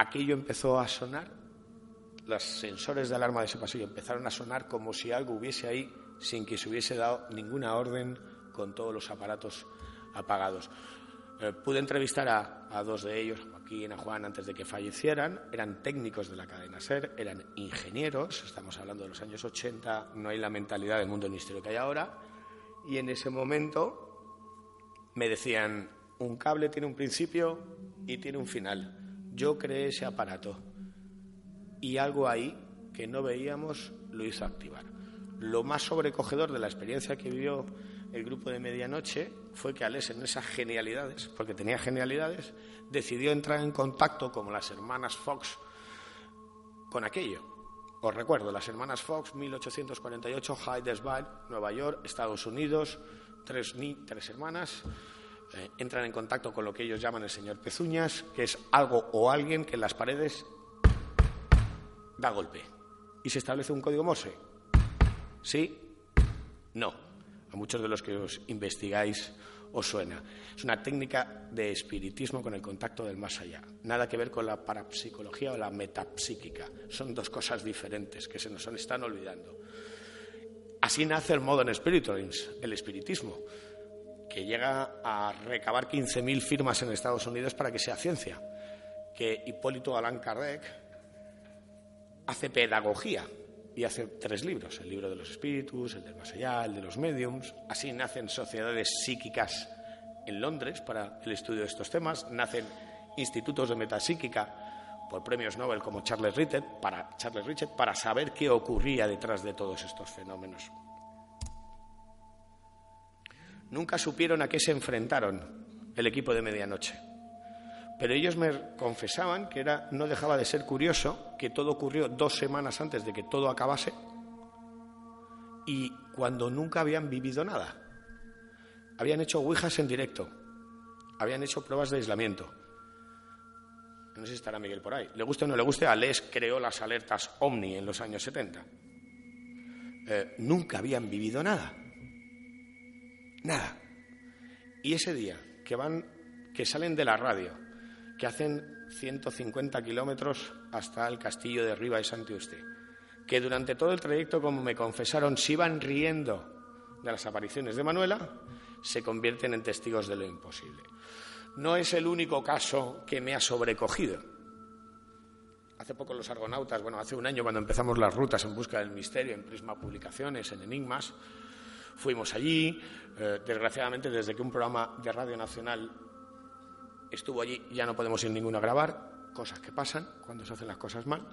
A: Aquello empezó a sonar, los sensores de alarma de ese pasillo empezaron a sonar como si algo hubiese ahí sin que se hubiese dado ninguna orden con todos los aparatos apagados. Eh, pude entrevistar a, dos de ellos, aquí en a Juan, antes de que fallecieran. Eran técnicos de la cadena SER, eran ingenieros, estamos hablando de los años 80, no hay la mentalidad del mundo del misterio que hay ahora. Y en ese momento me decían, un cable tiene un principio y tiene un final. Yo creé ese aparato y algo ahí que no veíamos lo hizo activar. Lo más sobrecogedor de la experiencia que vivió el grupo de medianoche fue que Alex, en esas genialidades, porque tenía genialidades, decidió entrar en contacto como las hermanas Fox con aquello. Os recuerdo, las hermanas Fox, 1848, Hydesville, Nueva York, Estados Unidos, tres, tres hermanas, eh, entran en contacto con lo que ellos llaman el señor Pezuñas, que es algo o alguien que en las paredes da golpe. Y se establece un código Morse ¿Sí? No. A muchos de los que os investigáis os suena. Es una técnica de espiritismo con el contacto del más allá. Nada que ver con la parapsicología o la metapsíquica. Son dos cosas diferentes que se nos están olvidando. Así nace el Modern Spiritualings, el espiritismo, que llega a recabar 15.000 firmas en Estados Unidos para que sea ciencia. Que Hipólito Allan Kardec hace pedagogía y hace tres libros, el libro de los espíritus, el del más allá, el de los mediums. Así nacen sociedades psíquicas en Londres para el estudio de estos temas, nacen institutos de metapsíquica por premios Nobel como Charles Richet para, Charles Richet para saber qué ocurría detrás de todos estos fenómenos. Nunca supieron a qué se enfrentaron el equipo de medianoche. Pero ellos me confesaban que era, no dejaba de ser curioso que todo ocurrió dos semanas antes de que todo acabase y cuando nunca habían vivido nada. Habían hecho ouijas en directo, habían hecho pruebas de aislamiento. No sé si estará Miguel por ahí. Le guste o no le guste, Ales creó las alertas Omni en los años 70. Eh, nunca habían vivido nada. Nada. Y ese día que van, que salen de la radio, que hacen 150 kilómetros hasta el castillo de Riva y Santiuste, que durante todo el trayecto, como me confesaron, se iban riendo de las apariciones de Manuela, se convierten en testigos de lo imposible. No es el único caso que me ha sobrecogido. Hace poco los argonautas, bueno, hace un año cuando empezamos las rutas en busca del misterio en Prisma Publicaciones, en Enigmas, fuimos allí. Eh, desgraciadamente, desde que un programa de Radio Nacional estuvo allí, ya no podemos ir ninguno a grabar, cosas que pasan cuando se hacen las cosas mal.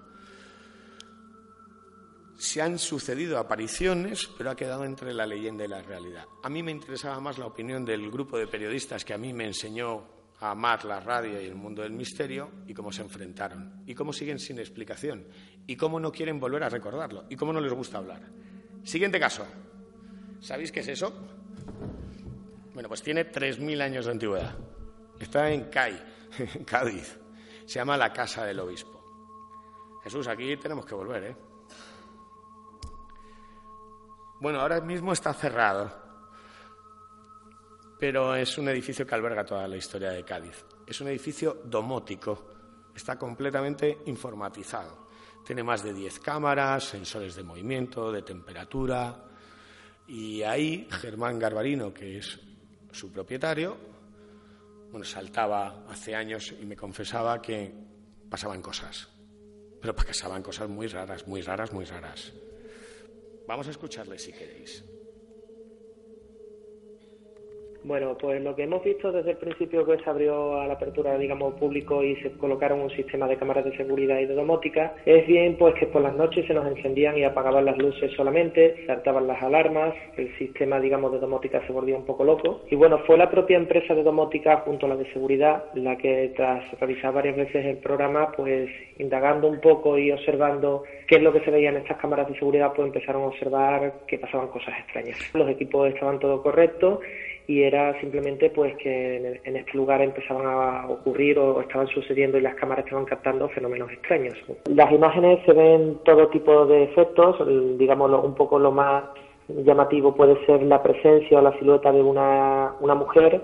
A: Se han sucedido apariciones, pero ha quedado entre la leyenda y la realidad. A mí me interesaba más la opinión del grupo de periodistas que a mí me enseñó a amar la radio y el mundo del misterio y cómo se enfrentaron y cómo siguen sin explicación y cómo no quieren volver a recordarlo y cómo no les gusta hablar. Siguiente caso. ¿Sabéis qué es eso? Bueno, pues tiene 3.000 años de antigüedad. Está en CAI, en Cádiz. Se llama la Casa del Obispo. Jesús, aquí tenemos que volver, ¿eh? Bueno, ahora mismo está cerrado, pero es un edificio que alberga toda la historia de Cádiz. Es un edificio domótico, está completamente informatizado. Tiene más de 10 cámaras, sensores de movimiento, de temperatura. Y ahí Germán Garbarino, que es su propietario, bueno, saltaba hace años y me confesaba que pasaban cosas. Pero pasaban cosas muy raras, muy raras, muy raras. Vamos a escucharle si queréis.
F: Bueno, pues lo que hemos visto desde el principio que se abrió a la apertura, digamos, público y se colocaron un sistema de cámaras de seguridad y de domótica, es bien pues que por las noches se nos encendían y apagaban las luces solamente, saltaban las alarmas, el sistema, digamos, de domótica se volvía un poco loco. Y bueno, fue la propia empresa de domótica junto a la de seguridad la que tras revisar varias veces el programa, pues indagando un poco y observando qué es lo que se veía en estas cámaras de seguridad, pues empezaron a observar que pasaban cosas extrañas. Los equipos estaban todo correctos y era simplemente pues que en, este lugar empezaban a ocurrir o estaban sucediendo y las cámaras estaban captando fenómenos extraños. Las imágenes se ven todo tipo de efectos, digamos un poco lo más llamativo puede ser la presencia o la silueta de una, una mujer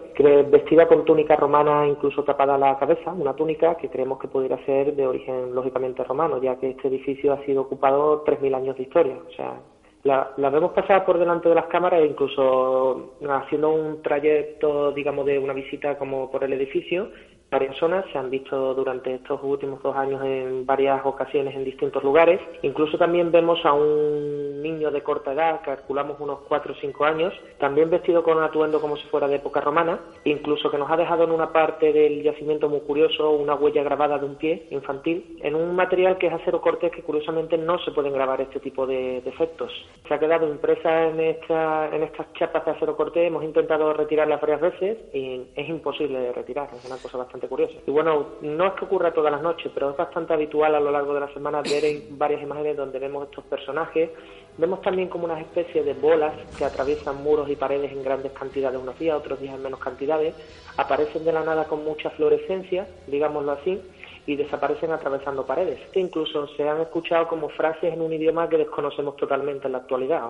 F: vestida con túnica romana, incluso tapada la cabeza, una túnica que creemos que pudiera ser de origen lógicamente romano, ya que este edificio ha sido ocupado 3.000 años de historia, o sea, la, vemos pasar por delante de las cámaras e incluso haciendo un trayecto, digamos, de una visita como por el edificio varias zonas, se han visto durante estos últimos dos años en varias ocasiones en distintos lugares. Incluso también vemos a un niño de corta edad, calculamos unos cuatro o cinco años, también vestido con un atuendo como si fuera de época romana, incluso que nos ha dejado en una parte del yacimiento muy curioso una huella grabada de un pie infantil, en un material que es acero cortés que curiosamente no se pueden grabar este tipo de defectos. Se ha quedado impresa en, esta, en estas chapas de acero cortés, hemos intentado retirarlas varias veces y es imposible retirar, es una cosa bastante curioso. Y bueno, no es que ocurra todas las noches, pero es bastante habitual a lo largo de la semana ver varias imágenes donde vemos estos personajes. Vemos también como una especie de bolas que atraviesan muros y paredes en grandes cantidades unos días, otros días en menos cantidades. Aparecen de la nada con mucha fluorescencia, digámoslo así, y desaparecen atravesando paredes. E incluso se han escuchado como frases en un idioma que desconocemos totalmente en la actualidad.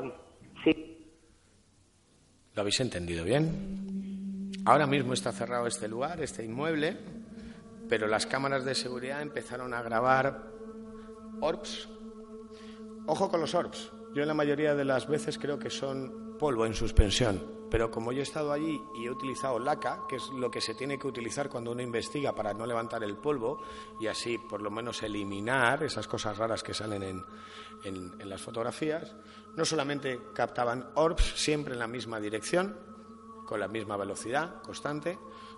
F: Sí.
A: ¿Lo habéis entendido bien? Ahora mismo está cerrado este lugar, este inmueble, pero las cámaras de seguridad empezaron a grabar orbs. Ojo con los orbs. Yo en la mayoría de las veces creo que son polvo en suspensión, pero como yo he estado allí y he utilizado laca, que es lo que se tiene que utilizar cuando uno investiga para no levantar el polvo y así por lo menos eliminar esas cosas raras que salen en, en las fotografías, no solamente captaban orbs siempre en la misma dirección, con la misma velocidad constante,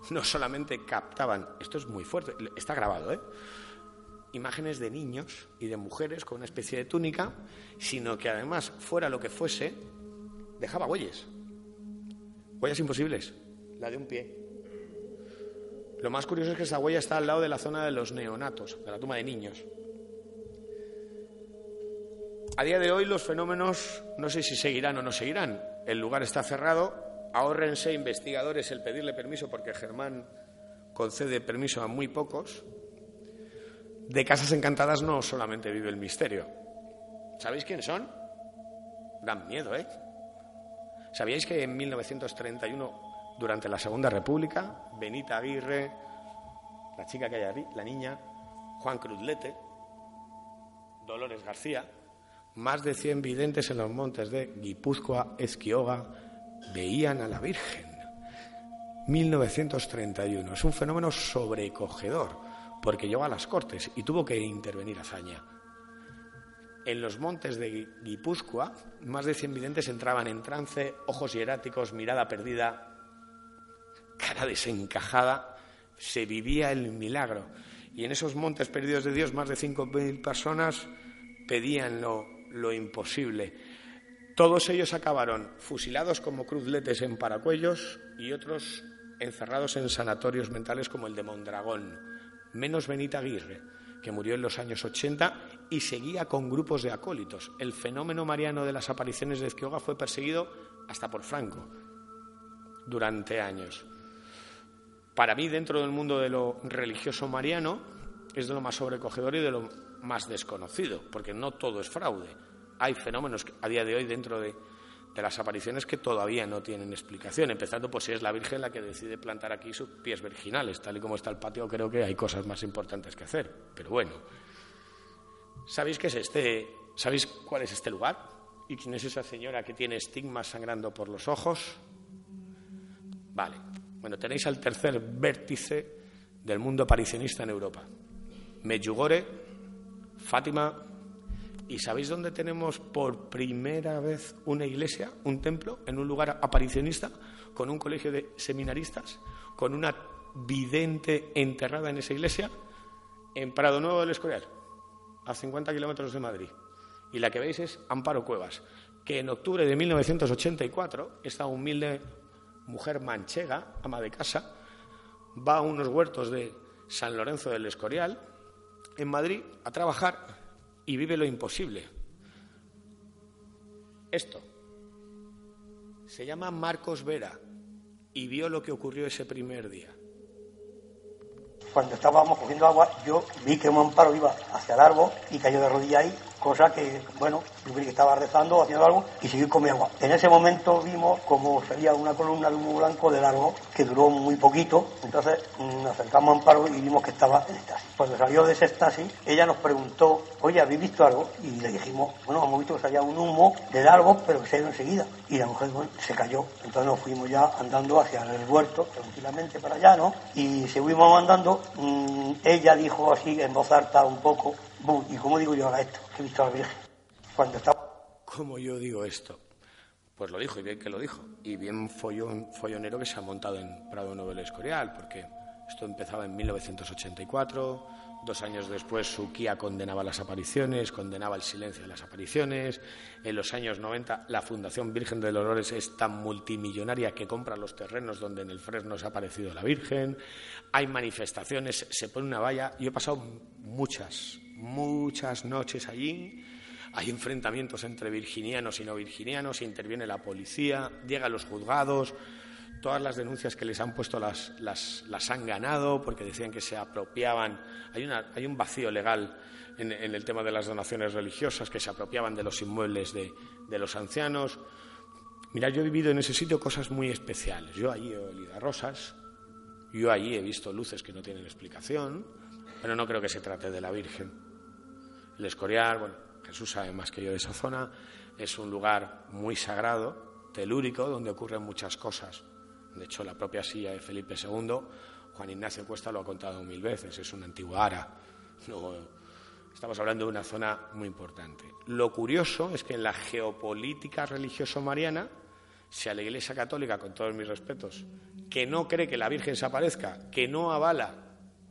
A: no solamente captaban, esto es muy fuerte, está grabado, ¿eh? imágenes de niños y de mujeres con una especie de túnica, sino que además, fuera lo que fuese, dejaba huellas. Huellas imposibles, la de un pie. Lo más curioso es que esa huella está al lado de la zona de los neonatos, de la tumba de niños. A día de hoy los fenómenos no sé si seguirán o no seguirán. El lugar está cerrado. Ahórrense investigadores el pedirle permiso porque Germán concede permiso a muy pocos. De Casas Encantadas no solamente vive el misterio. ¿Sabéis quiénes son? Dan miedo, ¿eh? ¿Sabíais que en 1931, durante la Segunda República, Benita Aguirre, la chica que hay ahí, la niña, Juan Cruzlete, Dolores García, más de 100 videntes en los montes de Guipúzcoa, Esquioga, veían a la Virgen. 1931. Es un fenómeno sobrecogedor, porque llegó a las Cortes y tuvo que intervenir Azaña. En los montes de Guipúzcoa, más de 100 videntes entraban en trance, ojos hieráticos, mirada perdida, cara desencajada. Se vivía el milagro. Y en esos montes perdidos de Dios, más de 5.000 personas pedían lo, lo imposible. Todos ellos acabaron fusilados como cruzletes en paracuellos y otros encerrados en sanatorios mentales como el de Mondragón, menos Benita Aguirre, que murió en los años 80 y seguía con grupos de acólitos. El fenómeno mariano de las apariciones de Ezquioga fue perseguido hasta por Franco durante años. Para mí, dentro del mundo de lo religioso mariano, es de lo más sobrecogedor y de lo más desconocido, porque no todo es fraude. Hay fenómenos a día de hoy dentro de, las apariciones que todavía no tienen explicación, empezando por si es la Virgen la que decide plantar aquí sus pies virginales. Tal y como está el patio, creo que hay cosas más importantes que hacer. Pero bueno, ¿sabéis qué es este? ¿Sabéis cuál es este lugar? ¿Y quién es esa señora que tiene estigmas sangrando por los ojos? Vale. Bueno, tenéis al tercer vértice del mundo aparicionista en Europa. Medjugorje, Fátima. ¿Y sabéis dónde tenemos por primera vez una iglesia, un templo, en un lugar aparicionista, con un colegio de seminaristas, con una vidente enterrada en esa iglesia? En Prado Nuevo del Escorial, a 50 kilómetros de Madrid. Y la que veis es Amparo Cuevas, que en octubre de 1984, esta humilde mujer manchega, ama de casa, va a unos huertos de San Lorenzo del Escorial, en Madrid a trabajar y vive lo imposible. Esto se llama Marcos Vera y vio lo que ocurrió ese primer día.
G: Cuando estábamos cogiendo agua, yo vi que un amparo iba hacia el árbol y cayó de rodillas ahí cosa que, bueno, yo creí que estaba rezando, haciendo algo y seguí con mi agua. En ese momento vimos como salía una columna de humo blanco de largo que duró muy poquito, entonces mm, nos acercamos a Amparo y vimos que estaba en estasis. Cuando salió de ese estasis, ella nos preguntó, oye, ¿habéis visto algo? Y le dijimos, bueno, hemos visto que salía un humo de largo, pero que se ido enseguida. Y la mujer, se cayó. Entonces nos fuimos ya andando hacia el huerto, tranquilamente para allá, ¿no? Y seguimos andando, mm, ella dijo así en voz alta un poco, ¿Y cómo digo yo ahora esto? Que he visto a la Virgen. Cuando estaba...
A: ¿Cómo yo digo esto? Pues lo dijo, y bien que lo dijo. Y bien follón, follonero que se ha montado en Prado Nuevo del Escorial, porque esto empezaba en 1984, dos años después Suquía condenaba las apariciones, condenaba el silencio de las apariciones. En los años 90 la Fundación Virgen de Dolores es tan multimillonaria que compra los terrenos donde en el Fresno se ha aparecido la Virgen. Hay manifestaciones, se pone una valla. Yo he pasado muchas, muchas noches allí. Hay enfrentamientos entre virginianos y no virginianos, interviene la policía, llegan los juzgados, todas las denuncias que les han puesto las, las, han ganado porque decían que se apropiaban. Hay, una, hay un vacío legal en, el tema de las donaciones religiosas, que se apropiaban de los inmuebles de, de los ancianos. Mira, yo he vivido en ese sitio cosas muy especiales. Yo allí he olido rosas, yo allí he visto luces que no tienen explicación, pero no creo que se trate de la Virgen. El Escorial, bueno, Jesús sabe más que yo de esa zona, es un lugar muy sagrado, telúrico, donde ocurren muchas cosas. De hecho, la propia silla de Felipe II, Juan Ignacio Cuesta lo ha contado mil veces, es una antigua ara. estamos hablando de una zona muy importante. Lo curioso es que en la geopolítica religioso-mariana, si a la Iglesia Católica, con todos mis respetos, que no cree que la Virgen se aparezca, que no avala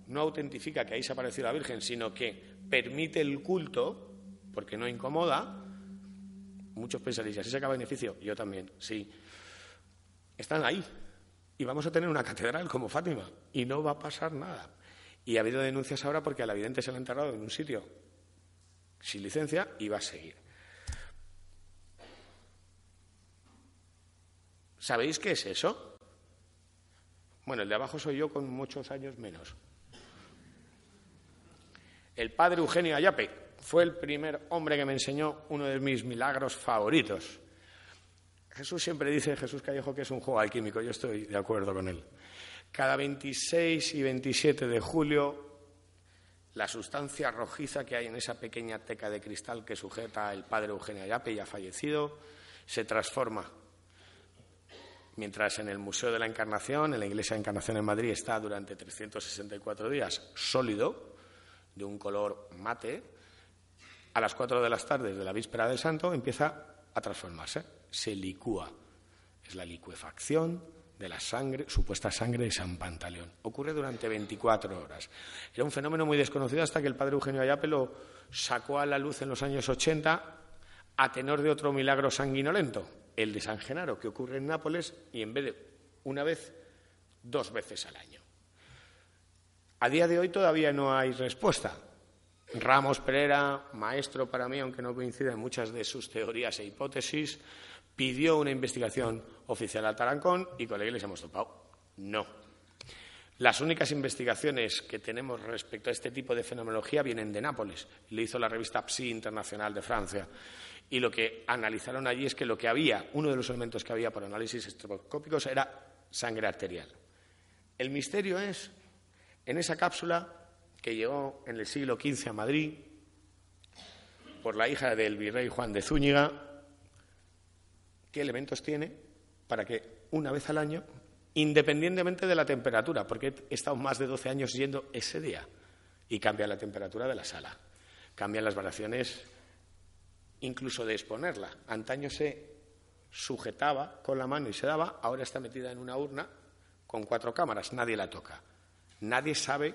A: no autentifica que ahí se ha aparecido la Virgen, sino que permite el culto, porque no incomoda, muchos pensaréis, ¿así se acaba beneficio? Yo también, sí. Están ahí. Y vamos a tener una catedral como Fátima. Y no va a pasar nada. Y ha habido denuncias ahora porque a la vidente se le ha enterrado en un sitio sin licencia y va a seguir. ¿Sabéis qué es eso? Bueno, el de abajo soy yo con muchos años menos. El padre Eugenio Ayape fue el primer hombre que me enseñó uno de mis milagros favoritos. Jesús siempre dice, Jesús Callejo, que es un juego alquímico. Yo estoy de acuerdo con él. Cada 26 y 27 de julio, la sustancia rojiza que hay en esa pequeña teca de cristal que sujeta el padre Eugenio Ayape, ya fallecido, se transforma. Mientras en el Museo de la Encarnación, en la Iglesia de Encarnación en Madrid, está durante 364 días sólido, de un color mate, a las 4 de las tardes de la víspera del santo empieza a transformarse, se licúa. Es la licuefacción de la sangre, supuesta sangre de San Pantaleón. Ocurre durante 24 horas. Era un fenómeno muy desconocido hasta que el padre Eugenio Ayape lo sacó a la luz en los años 80 a tenor de otro milagro sanguinolento, el de San Genaro, que ocurre en Nápoles y en vez de una vez, dos veces al año. A día de hoy todavía no hay respuesta. Ramos Pereira, maestro para mí, aunque no coincida en muchas de sus teorías e hipótesis, pidió una investigación oficial al Tarancón y con la Iglesia hemos topado. No. Las únicas investigaciones que tenemos respecto a este tipo de fenomenología vienen de Nápoles. Le hizo la revista PSI Internacional de Francia. Y lo que analizaron allí es que lo que había, uno de los elementos que había por análisis estroboscópicos era sangre arterial. El misterio es, en esa cápsula que llegó en el siglo XV a Madrid por la hija del virrey Juan de Zúñiga, qué elementos tiene para que una vez al año, independientemente de la temperatura, porque he estado más de 12 años yendo ese día y cambia la temperatura de la sala, cambian las variaciones incluso de exponerla. Antaño se sujetaba con la mano y se daba, ahora está metida en una urna con cuatro cámaras, nadie la toca. Nadie sabe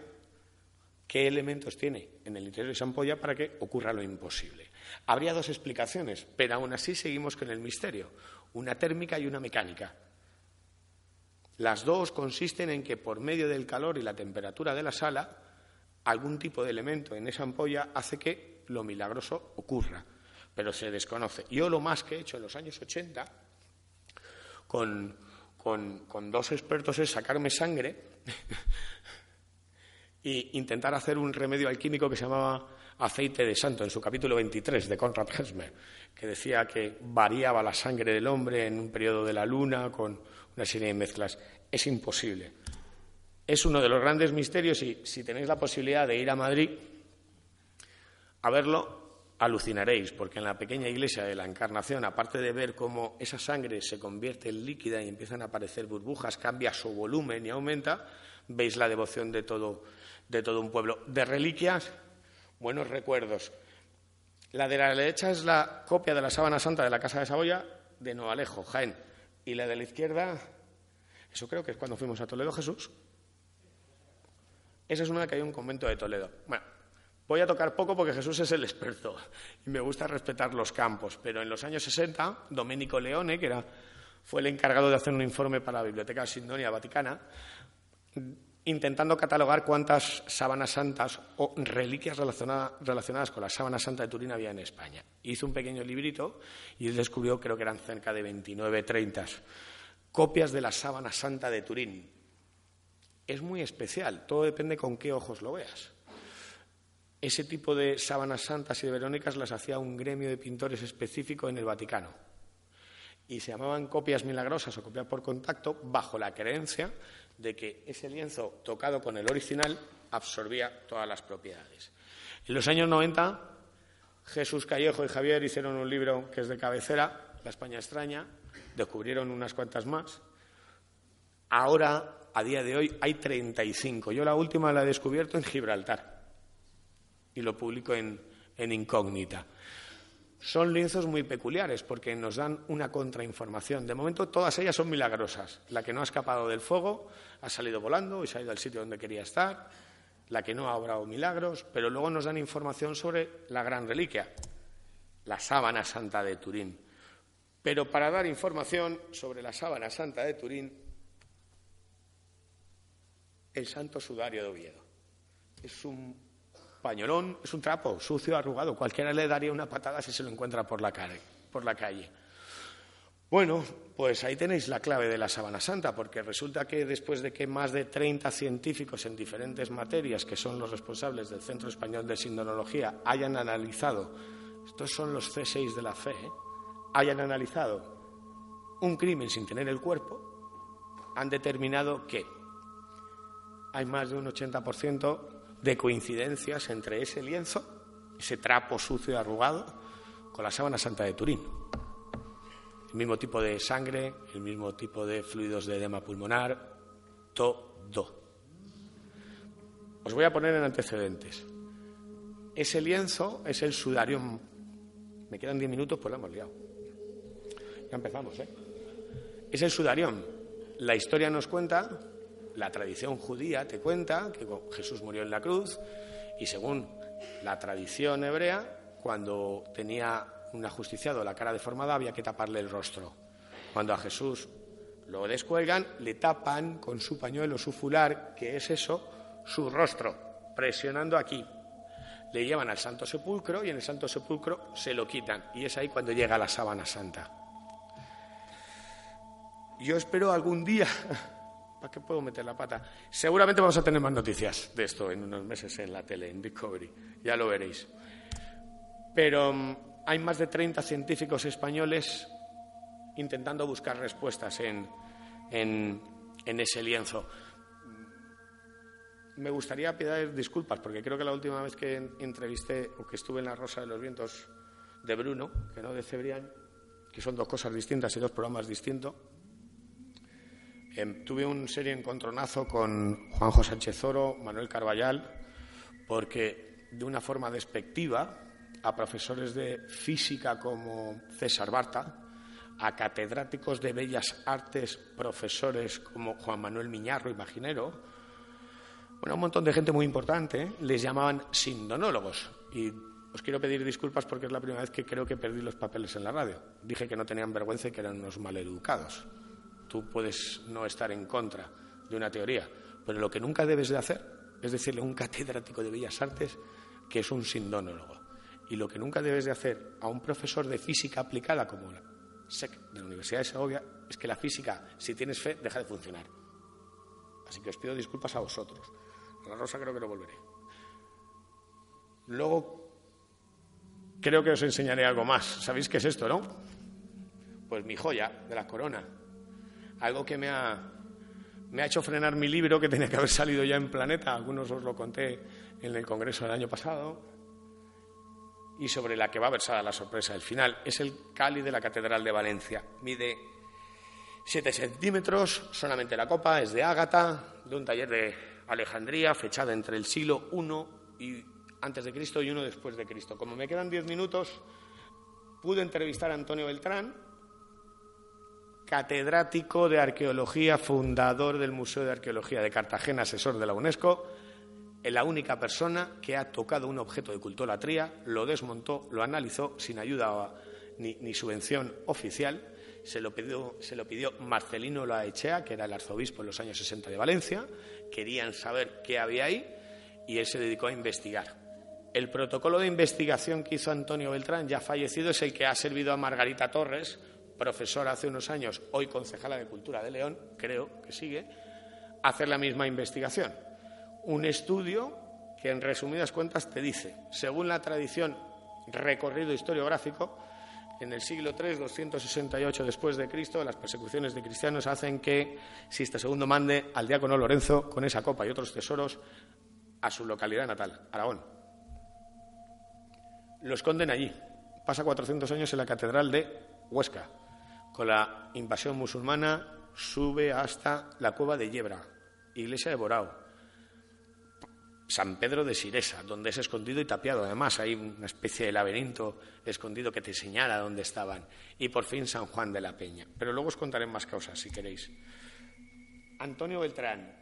A: qué elementos tiene en el interior de esa ampolla para que ocurra lo imposible. Habría dos explicaciones, pero aún así seguimos con el misterio, una térmica y una mecánica. Las dos consisten en que por medio del calor y la temperatura de la sala, algún tipo de elemento en esa ampolla hace que lo milagroso ocurra, pero se desconoce. Yo lo más que he hecho en los años 80 con, con dos expertos es sacarme sangre e intentar hacer un remedio alquímico que se llamaba aceite de santo, en su capítulo 23 de Conrad Hesmer, que decía que variaba la sangre del hombre en un periodo de la luna con una serie de mezclas. Es imposible. Es uno de los grandes misterios y si tenéis la posibilidad de ir a Madrid a verlo, alucinaréis, porque en la pequeña iglesia de la Encarnación, aparte de ver cómo esa sangre se convierte en líquida y empiezan a aparecer burbujas, cambia su volumen y aumenta, veis la devoción de todo de todo un pueblo. De reliquias, buenos recuerdos. La de la derecha es la copia de la sábana santa de la Casa de Saboya de Noalejo, Jaén. Y la de la izquierda, eso creo que es cuando fuimos a Toledo Jesús. Esa es una que hay un convento de Toledo. Bueno, voy a tocar poco porque Jesús es el experto y me gusta respetar los campos. Pero en los años 60, Domenico Leone, que era, fue el encargado de hacer un informe para la Biblioteca Sindonia Vaticana, intentando catalogar cuántas sábanas santas o reliquias relacionadas con la sábana santa de Turín había en España. Hizo un pequeño librito y él descubrió, creo que eran cerca de 29, 30 copias de la sábana santa de Turín. Es muy especial, todo depende con qué ojos lo veas. Ese tipo de sábanas santas y de verónicas las hacía un gremio de pintores específico en el Vaticano. Y se llamaban copias milagrosas o copias por contacto bajo la creencia de que ese lienzo tocado con el original absorbía todas las propiedades. En los años 90, Jesús Callejo y Javier hicieron un libro que es de cabecera, La España extraña, descubrieron unas cuantas más. Ahora, a día de hoy, hay 35. Yo la última la he descubierto en Gibraltar y lo publico en, en incógnita. Son lienzos muy peculiares porque nos dan una contrainformación. De momento todas ellas son milagrosas. La que no ha escapado del fuego ha salido volando y se ha ido al sitio donde quería estar. la que no ha obrado milagros, pero luego nos dan información sobre la gran reliquia, la sábana santa de Turín. Pero para dar información sobre la sábana santa de Turín, el santo sudario de Oviedo. Es un pañolón, es un trapo sucio, arrugado. Cualquiera le daría una patada si se lo encuentra por la calle. Bueno, pues ahí tenéis la clave de la sábana santa, porque resulta que después de que más de 30 científicos en diferentes materias, que son los responsables del Centro Español de Sindonología, hayan analizado, estos son los C6 de la fe, ¿eh? hayan analizado un crimen sin tener el cuerpo, han determinado que hay más de un 80% de coincidencias entre ese lienzo, ese trapo sucio y arrugado, con la sábana santa de Turín el mismo tipo de sangre, el mismo tipo de fluidos de edema pulmonar, todo. Os voy a poner en antecedentes. Ese lienzo es el sudarium. Me quedan diez minutos, pues lo hemos liado. Ya empezamos, ¿eh? Es el sudarium. La historia nos cuenta, la tradición judía te cuenta que Jesús murió en la cruz y según la tradición hebrea, cuando tenía un ajusticiado la cara deformada había que taparle el rostro. Cuando a Jesús lo descuelgan, le tapan con su pañuelo, su fular, que es eso, su rostro, presionando aquí. Le llevan al Santo Sepulcro y en el Santo Sepulcro se lo quitan. Y es ahí cuando llega la sábana santa. Yo espero algún día. ¿Para qué puedo meter la pata? Seguramente vamos a tener más noticias de esto en unos meses en la tele, en Discovery. Ya lo veréis. Pero mm, hay más de 30 científicos españoles intentando buscar respuestas en, ese lienzo. Me gustaría pedir disculpas porque creo que la última vez que entrevisté o que estuve en La Rosa de los Vientos de Bruno, que no de Cebrián, que son dos cosas distintas y dos programas distintos, em, tuve un serio encontronazo con Juanjo Sánchez Oro, Manuel Carballal, porque de una forma despectiva a profesores de física como César Barta, a catedráticos de bellas artes, profesores como Juan Manuel Miñarro, imaginero, bueno, un montón de gente muy importante, les llamaban sindonólogos. Y os quiero pedir disculpas porque es la primera vez que creo que perdí los papeles en la radio. Dije que no tenían vergüenza y que eran unos maleducados. Tú puedes no estar en contra de una teoría, pero lo que nunca debes de hacer es decirle a un catedrático de bellas artes que es un sindonólogo. Y lo que nunca debes de hacer a un profesor de física aplicada como la SEC de la Universidad de Segovia es que la física, si tienes fe, deja de funcionar. Así que os pido disculpas a vosotros. A la Rosa creo que no volveré. Luego, creo que os enseñaré algo más. ¿Sabéis qué es esto, no? Pues mi joya de la corona. Algo que me ha, me ha hecho frenar mi libro que tenía que haber salido ya en Planeta. Algunos os lo conté en el Congreso del año pasado y sobre la que va versada la sorpresa del final. Es el cáliz de la Catedral de Valencia. Mide 7 centímetros, solamente la copa es de ágata, de un taller de Alejandría, fechada entre el siglo I y antes de Cristo y uno después de Cristo. Como me quedan 10 minutos, pude entrevistar a Antonio Beltrán, catedrático de arqueología, fundador del Museo de Arqueología de Cartagena, asesor de la UNESCO, es la única persona que ha tocado un objeto de cultolatría, lo desmontó, lo analizó sin ayuda ni, subvención oficial. Se lo, pidió, se lo pidió Marcelino Laechea, que era el arzobispo en los años 60 de Valencia. Querían saber qué había ahí y él se dedicó a investigar. El protocolo de investigación que hizo Antonio Beltrán, ya fallecido, es el que ha servido a Margarita Torres, profesora hace unos años, hoy concejala de Cultura de León, creo que sigue, hacer la misma investigación un estudio que en resumidas cuentas te dice, según la tradición recorrido historiográfico, en el siglo III, 268 después de Cristo, las persecuciones de cristianos hacen que Sista II mande al diácono Lorenzo con esa copa y otros tesoros a su localidad natal, Aragón. Lo esconden allí. Pasa 400 años en la catedral de Huesca. Con la invasión musulmana sube hasta la cueva de Yebra, iglesia de Borao, San Pedro de Siresa, donde es escondido y tapiado. Además, hay una especie de laberinto escondido que te señala dónde estaban. Y por fin San Juan de la Peña. Pero luego os contaré más cosas, si queréis. Antonio Beltrán.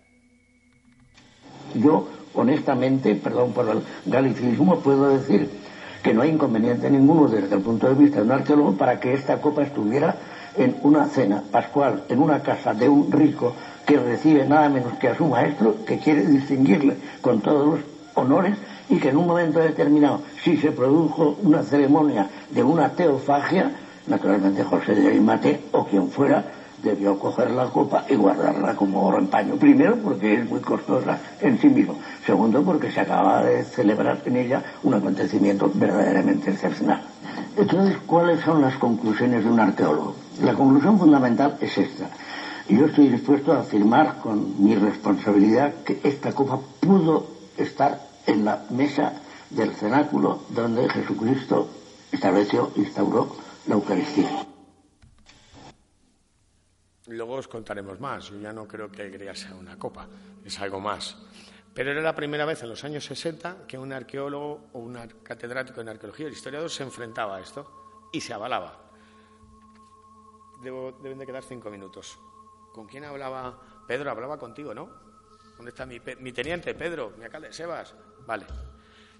G: Yo
H: honestamente, perdón por el galicismo, puedo decir que no hay inconveniente ninguno desde el punto de vista de un arqueólogo para que esta copa estuviera en una cena pascual, en una casa de un rico que recibe nada menos que a su maestro, que quiere distinguirle con todos los honores y que en un momento determinado, si se produjo una ceremonia de una teofagia, naturalmente José de Arimate o quien fuera debió coger la copa y guardarla como oro en paño. Primero, porque es muy costosa en sí mismo. Segundo, porque se acaba de celebrar en ella un acontecimiento verdaderamente excepcional. Entonces, ¿cuáles son las conclusiones de un arqueólogo? La conclusión fundamental es esta. Yo estoy dispuesto a afirmar con mi responsabilidad que esta copa pudo estar en la mesa del cenáculo donde Jesucristo estableció, instauró la Eucaristía.
A: Luego os contaremos más. Yo ya no creo que Egria sea una copa, es algo más. Pero era la primera vez en los años 60 que un arqueólogo o un catedrático en arqueología o historiador se enfrentaba a esto y se avalaba. Deben de quedar cinco minutos. ¿Con quién hablaba? Pedro hablaba contigo, ¿no? ¿Dónde está mi, mi teniente, Pedro, mi alcalde, Sebas? Vale.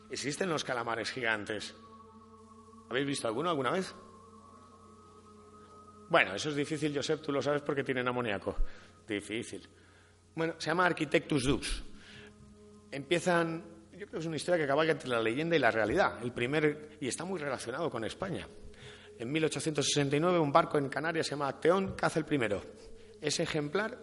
A: ¿Existen los calamares gigantes? ¿Habéis visto alguno alguna vez? Bueno, eso es difícil, Josep, tú lo sabes porque tienen amoníaco. Difícil. Bueno, se llama Architectus Dux. Empiezan, yo creo que es una historia que acaba entre la leyenda y la realidad. El primer, y está muy relacionado con España. En 1869 un barco en Canarias se llama Acteón caza el primero. Ese ejemplar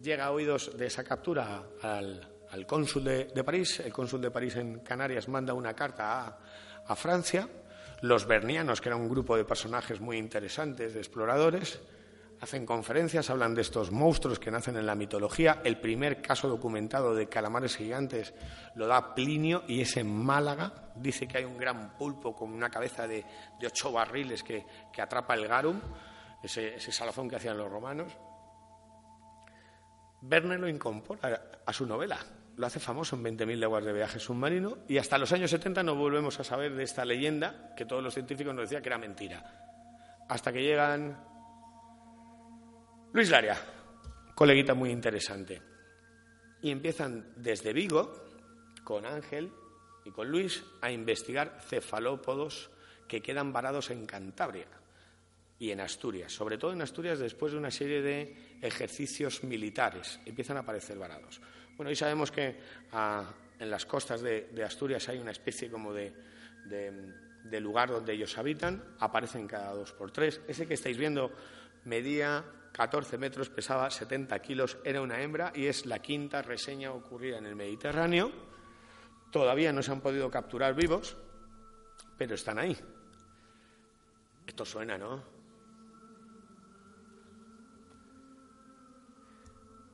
A: llega a oídos de esa captura al, cónsul de, París. El cónsul de París en Canarias manda una carta a Francia los bernianos, que era un grupo de personajes muy interesantes, de exploradores, hacen conferencias, hablan de estos monstruos que nacen en la mitología. El primer caso documentado de calamares gigantes lo da Plinio y es en Málaga. Dice que hay un gran pulpo con una cabeza de, ocho barriles que, atrapa el garum, ese, ese salazón que hacían los romanos. Verne lo incorpora a su novela lo hace famoso en 20.000 leguas de viaje submarino y hasta los años 70 no volvemos a saber de esta leyenda que todos los científicos nos decían que era mentira. Hasta que llegan Luis Laria, coleguita muy interesante, y empiezan desde Vigo con Ángel y con Luis a investigar cefalópodos que quedan varados en Cantabria y en Asturias, sobre todo en Asturias después de una serie de ejercicios militares, empiezan a aparecer varados. Bueno, hoy sabemos que ah, en las costas de, Asturias hay una especie como de, lugar donde ellos habitan, aparecen cada dos por tres. Ese que estáis viendo medía 14 metros, pesaba 70 kilos, era una hembra y es la quinta reseña ocurrida en el Mediterráneo. Todavía no se han podido capturar vivos, pero están ahí. Esto suena, ¿no?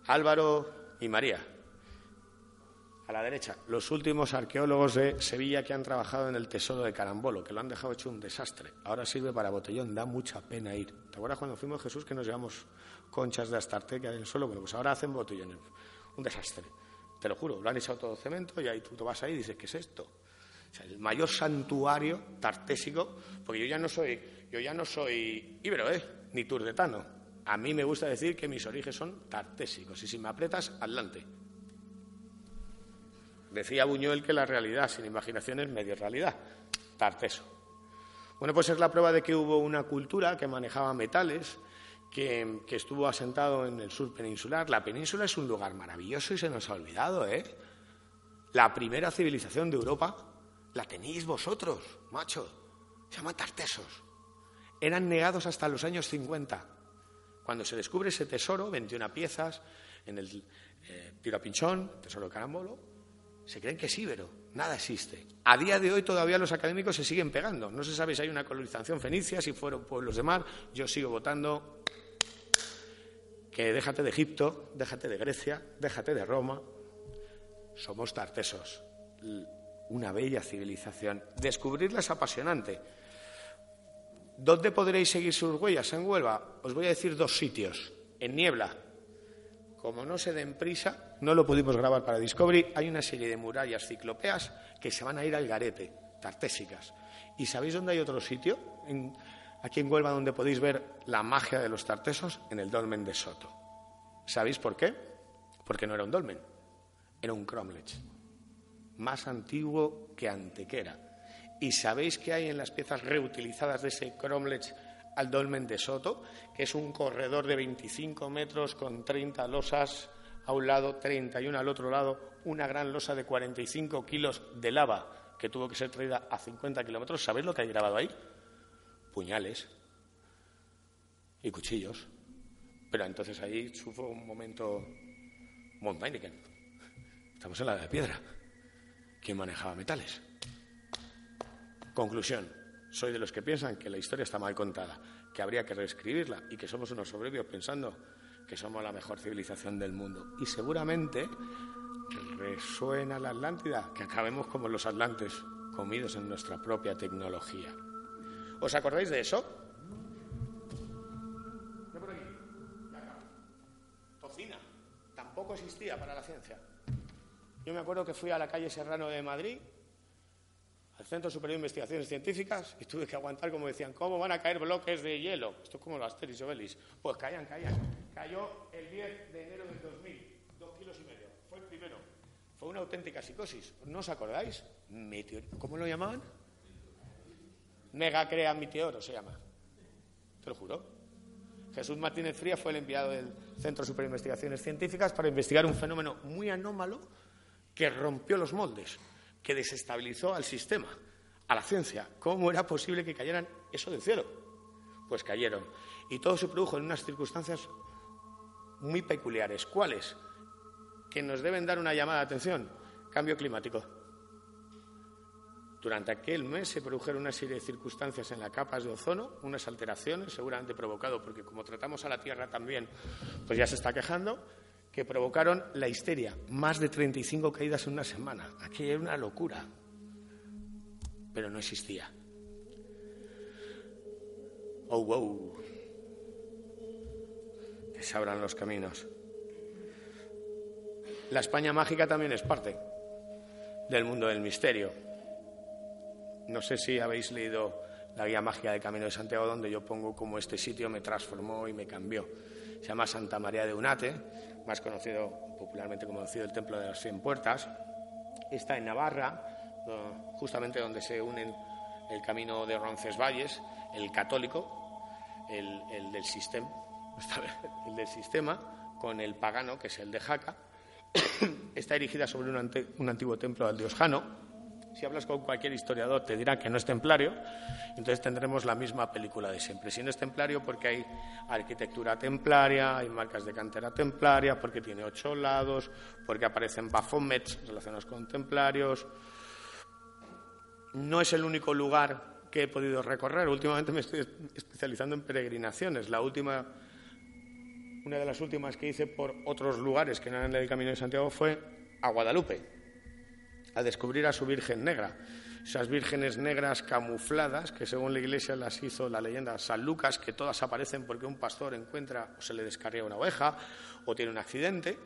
A: Álvaro y María la derecha, los últimos arqueólogos de Sevilla que han trabajado en el tesoro de Carambolo, que lo han dejado hecho un desastre. Ahora sirve para botellón, da mucha pena ir. ¿Te acuerdas cuando fuimos Jesús que nos llevamos conchas de Astarte que hay en el suelo? Bueno, pues ahora hacen botellones. Un desastre. Te lo juro, lo han echado todo cemento y ahí tú te vas ahí y dices, ¿qué es esto? O sea, el mayor santuario tartésico, porque yo ya no soy, yo ya no soy íbero, ¿eh? ni turdetano. A mí me gusta decir que mis orígenes son tartésicos y si me apretas, adelante. Decía Buñuel que la realidad sin imaginación es medio realidad. Tarteso. Bueno, pues es la prueba de que hubo una cultura que manejaba metales, que, estuvo asentado en el sur peninsular. La península es un lugar maravilloso y se nos ha olvidado, ¿eh? La primera civilización de Europa la tenéis vosotros, macho. Se llama Tartesos. Eran negados hasta los años 50. Cuando se descubre ese tesoro, 21 piezas, en el eh, tiro a pinchón, tesoro de carambolo, se creen que es íbero, nada existe. A día de hoy todavía los académicos se siguen pegando. No se sabe si hay una colonización fenicia, si fueron pueblos de mar. Yo sigo votando que déjate de Egipto, déjate de Grecia, déjate de Roma. Somos tartesos, una bella civilización. Descubrirla es apasionante. ¿Dónde podréis seguir sus huellas en Huelva? Os voy a decir dos sitios. En Niebla, como no se den prisa, no lo pudimos grabar para Discovery, hay una serie de murallas ciclopeas que se van a ir al garete, tartésicas. ¿Y sabéis dónde hay otro sitio? aquí en Huelva, donde podéis ver la magia de los tartesos, en el dolmen de Soto. ¿Sabéis por qué? Porque no era un dolmen, Era un cromlech, más antiguo que Antequera. ¿Y sabéis qué hay en las piezas reutilizadas de ese cromlech al dolmen de Soto? Que es un corredor de 25 metros con 30 losas a un lado, 31 al otro lado, una gran losa de 45 kilos de lava que tuvo que ser traída a 50 kilómetros. ¿Sabéis lo que hay grabado ahí? Puñales y cuchillos. Pero entonces ahí sufro un momento von Estamos en la de piedra. ¿Quién manejaba metales? Conclusión. Soy de los que piensan que la historia está mal contada, que habría que reescribirla y que somos unos soberbios pensando que somos la mejor civilización del mundo. Y seguramente resuena la Atlántida, que acabemos como los atlantes, comidos en nuestra propia tecnología. ¿Os acordáis de eso? Tocina. Tampoco existía para la ciencia. Yo me acuerdo que fui a la calle Serrano de Madrid, al Centro Superior de Investigaciones Científicas, y tuve que aguantar como decían, ¿cómo van a caer bloques de hielo? Esto es como los Obelix. Pues caían, caían. Cayó el 10 de enero del 2000, dos kilos y medio. Fue el primero. Fue una auténtica psicosis. ¿No os acordáis? ¿Cómo lo llamaban? Megacrea Meteoro se llama. Te lo juro. Jesús Martínez Fría fue el enviado del Centro Superior de Investigaciones Científicas para investigar un fenómeno muy anómalo que rompió los moldes, que desestabilizó al sistema, a la ciencia. ¿Cómo era posible que cayeran eso del cielo? Pues cayeron. Y todo se produjo en unas circunstancias muy peculiares. ¿Cuáles? Que nos deben dar una llamada de atención. Cambio climático. Durante aquel mes se produjeron una serie de circunstancias en las capas de ozono, unas alteraciones, seguramente provocado porque como tratamos a la Tierra también, pues ya se está quejando, que provocaron la histeria. Más de 35 caídas en una semana. Aquello era una locura. Pero no existía. Oh, wow. Que se abran los caminos. La España mágica también es parte del mundo del misterio. No sé si habéis leído la guía mágica del Camino de Santiago, donde yo pongo cómo este sitio me transformó y me cambió. Se llama Santa María de Unate, más conocido popularmente como el Templo de las Cien Puertas. Está en Navarra, justamente donde se unen el camino de Roncesvalles, el católico, el, del sistema, el del sistema, con el pagano, que es el de Jaca. Está erigida sobre un, un antiguo templo al dios Jano si hablas con cualquier historiador te dirá que no es templario, entonces tendremos la misma película de siempre. Si no es templario porque hay arquitectura templaria, hay marcas de cantera templaria, porque tiene ocho lados, porque aparecen bafomets relacionados con templarios. No es el único lugar que he podido recorrer. Últimamente me estoy especializando en peregrinaciones. La última, una de las últimas que hice por otros lugares que no eran del Camino de Santiago fue a Guadalupe a descubrir a su Virgen Negra. Esas vírgenes negras camufladas, que según la Iglesia las hizo la leyenda San Lucas, que todas aparecen porque un pastor encuentra o se le descarría una oveja o tiene un accidente,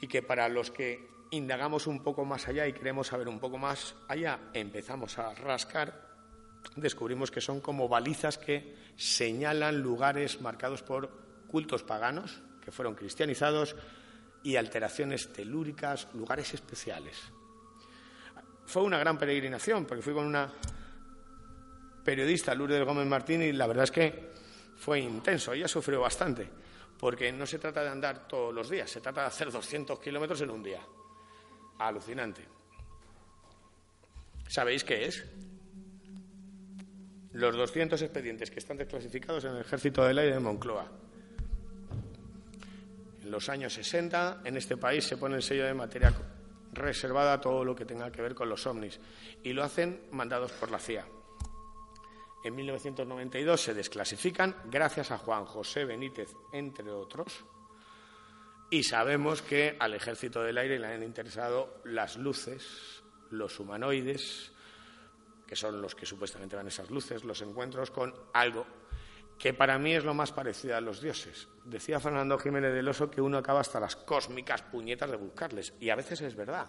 A: y que para los que indagamos un poco más allá y queremos saber un poco más allá, empezamos a rascar, descubrimos que son como balizas que señalan lugares marcados por cultos paganos que fueron cristianizados y alteraciones telúricas, lugares especiales fue una gran peregrinación, porque fui con una periodista, Lourdes Gómez Martín, y la verdad es que fue intenso. Ella sufrió bastante, porque no se trata de andar todos los días, se trata de hacer 200 kilómetros en un día. Alucinante. ¿Sabéis qué es? Los 200 expedientes que están desclasificados en el Ejército del Aire de Moncloa. En los años 60, en este país se pone el sello de materia reservada a todo lo que tenga que ver con los ovnis y lo hacen mandados por la CIA. En 1992 se desclasifican gracias a Juan José Benítez, entre otros, y sabemos que al Ejército del Aire le han interesado las luces, los humanoides, que son los que supuestamente van esas luces, los encuentros con algo que para mí es lo más parecido a los dioses. Decía Fernando Jiménez del Oso que uno acaba hasta las cósmicas puñetas de buscarles, y a veces es verdad.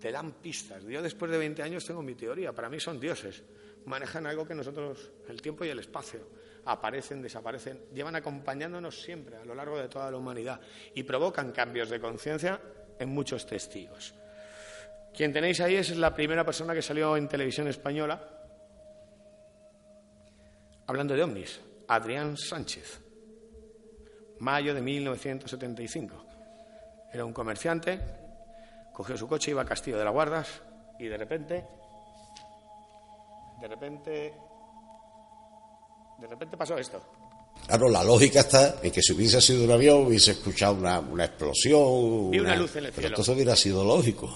A: Te dan pistas. Yo después de 20 años tengo mi teoría, para mí son dioses. Manejan algo que nosotros, el tiempo y el espacio, aparecen, desaparecen, llevan acompañándonos siempre a lo largo de toda la humanidad y provocan cambios de conciencia en muchos testigos. Quien tenéis ahí es la primera persona que salió en televisión española hablando de ovnis, Adrián Sánchez, mayo de 1975. Era un comerciante, cogió su coche, iba a Castillo de las Guardas y de repente, de repente, de repente pasó esto.
I: Claro, la lógica está en que si hubiese sido un avión, hubiese escuchado una, una explosión.
A: Y una luz en el
I: Pero
A: cielo.
I: entonces hubiera sido lógico.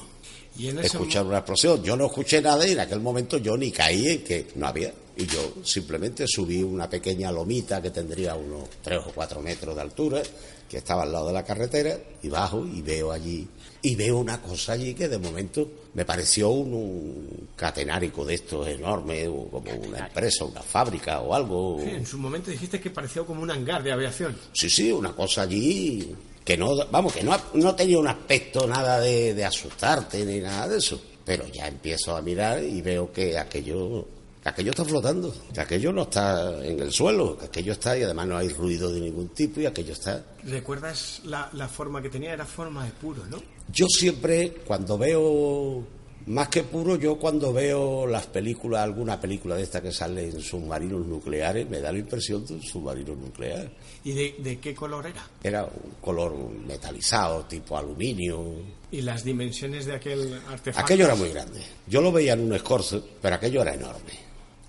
J: Y
I: Escuchar una explosión. Yo no escuché nada y en aquel momento yo ni caí en que no había. Y yo simplemente subí una pequeña lomita que tendría unos tres o cuatro metros de altura, que estaba al lado de la carretera, y bajo y veo allí. Y veo una cosa allí que de momento me pareció un, un catenárico de estos enormes, o como una empresa, una fábrica o algo.
J: Sí, en su momento dijiste que parecía como un hangar de aviación.
I: Sí, sí, una cosa allí que no, vamos, que no, no tenía un aspecto nada de, de asustarte ni nada de eso. Pero ya empiezo a mirar y veo que aquello, que aquello está flotando, que aquello no está en el suelo, que aquello está y además no hay ruido de ningún tipo y aquello está.
J: ¿Recuerdas la, la forma que tenía? Era forma de puro, ¿no?
I: Yo siempre, cuando veo, más que puro, yo cuando veo las películas, alguna película de esta que sale en submarinos nucleares, me da la impresión de un submarino nuclear.
J: ¿Y de, de qué color era?
I: Era un color metalizado, tipo aluminio.
J: ¿Y las dimensiones de aquel artefacto?
I: Aquello era muy grande. Yo lo veía en un escorzo, pero aquello era enorme.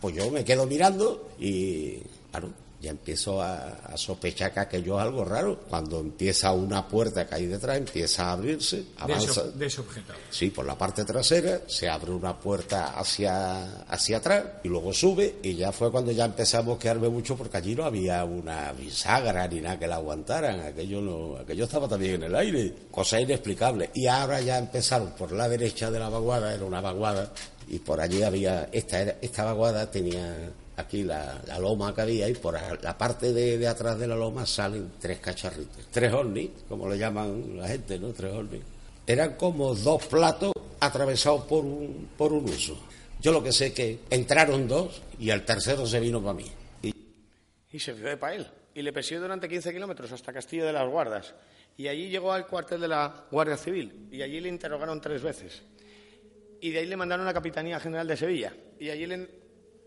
I: Pues yo me quedo mirando y, claro, ya empiezo a, a sospechar que aquello es algo raro. Cuando empieza una puerta que hay detrás, empieza a abrirse, avanza.
J: ese, de ese objeto.
I: Sí, por la parte trasera se abre una puerta hacia, hacia atrás y luego sube y ya fue cuando ya empecé a mosquearme mucho porque allí no había una bisagra ni nada que la aguantaran, aquello no, aquello estaba también en el aire, cosa inexplicable. Y ahora ya empezaron por la derecha de la vaguada, era una vaguada, y por allí había, esta, esta vaguada tenía aquí la, loma que había y por la parte de, de atrás de la loma salen tres cacharritos, tres ovnis, como le llaman la gente, ¿no? Tres ovnis eran como dos platos atravesados por un, por un uso. Yo lo que sé que entraron dos y el tercero se vino para mí. Y
A: Y se fue para él. Y le persiguió durante 15 kilómetros hasta Castillo de las Guardas. Y allí llegó al cuartel de la Guardia Civil. Y allí le interrogaron tres veces. Y de ahí le mandaron a la Capitanía General de Sevilla. Y allí le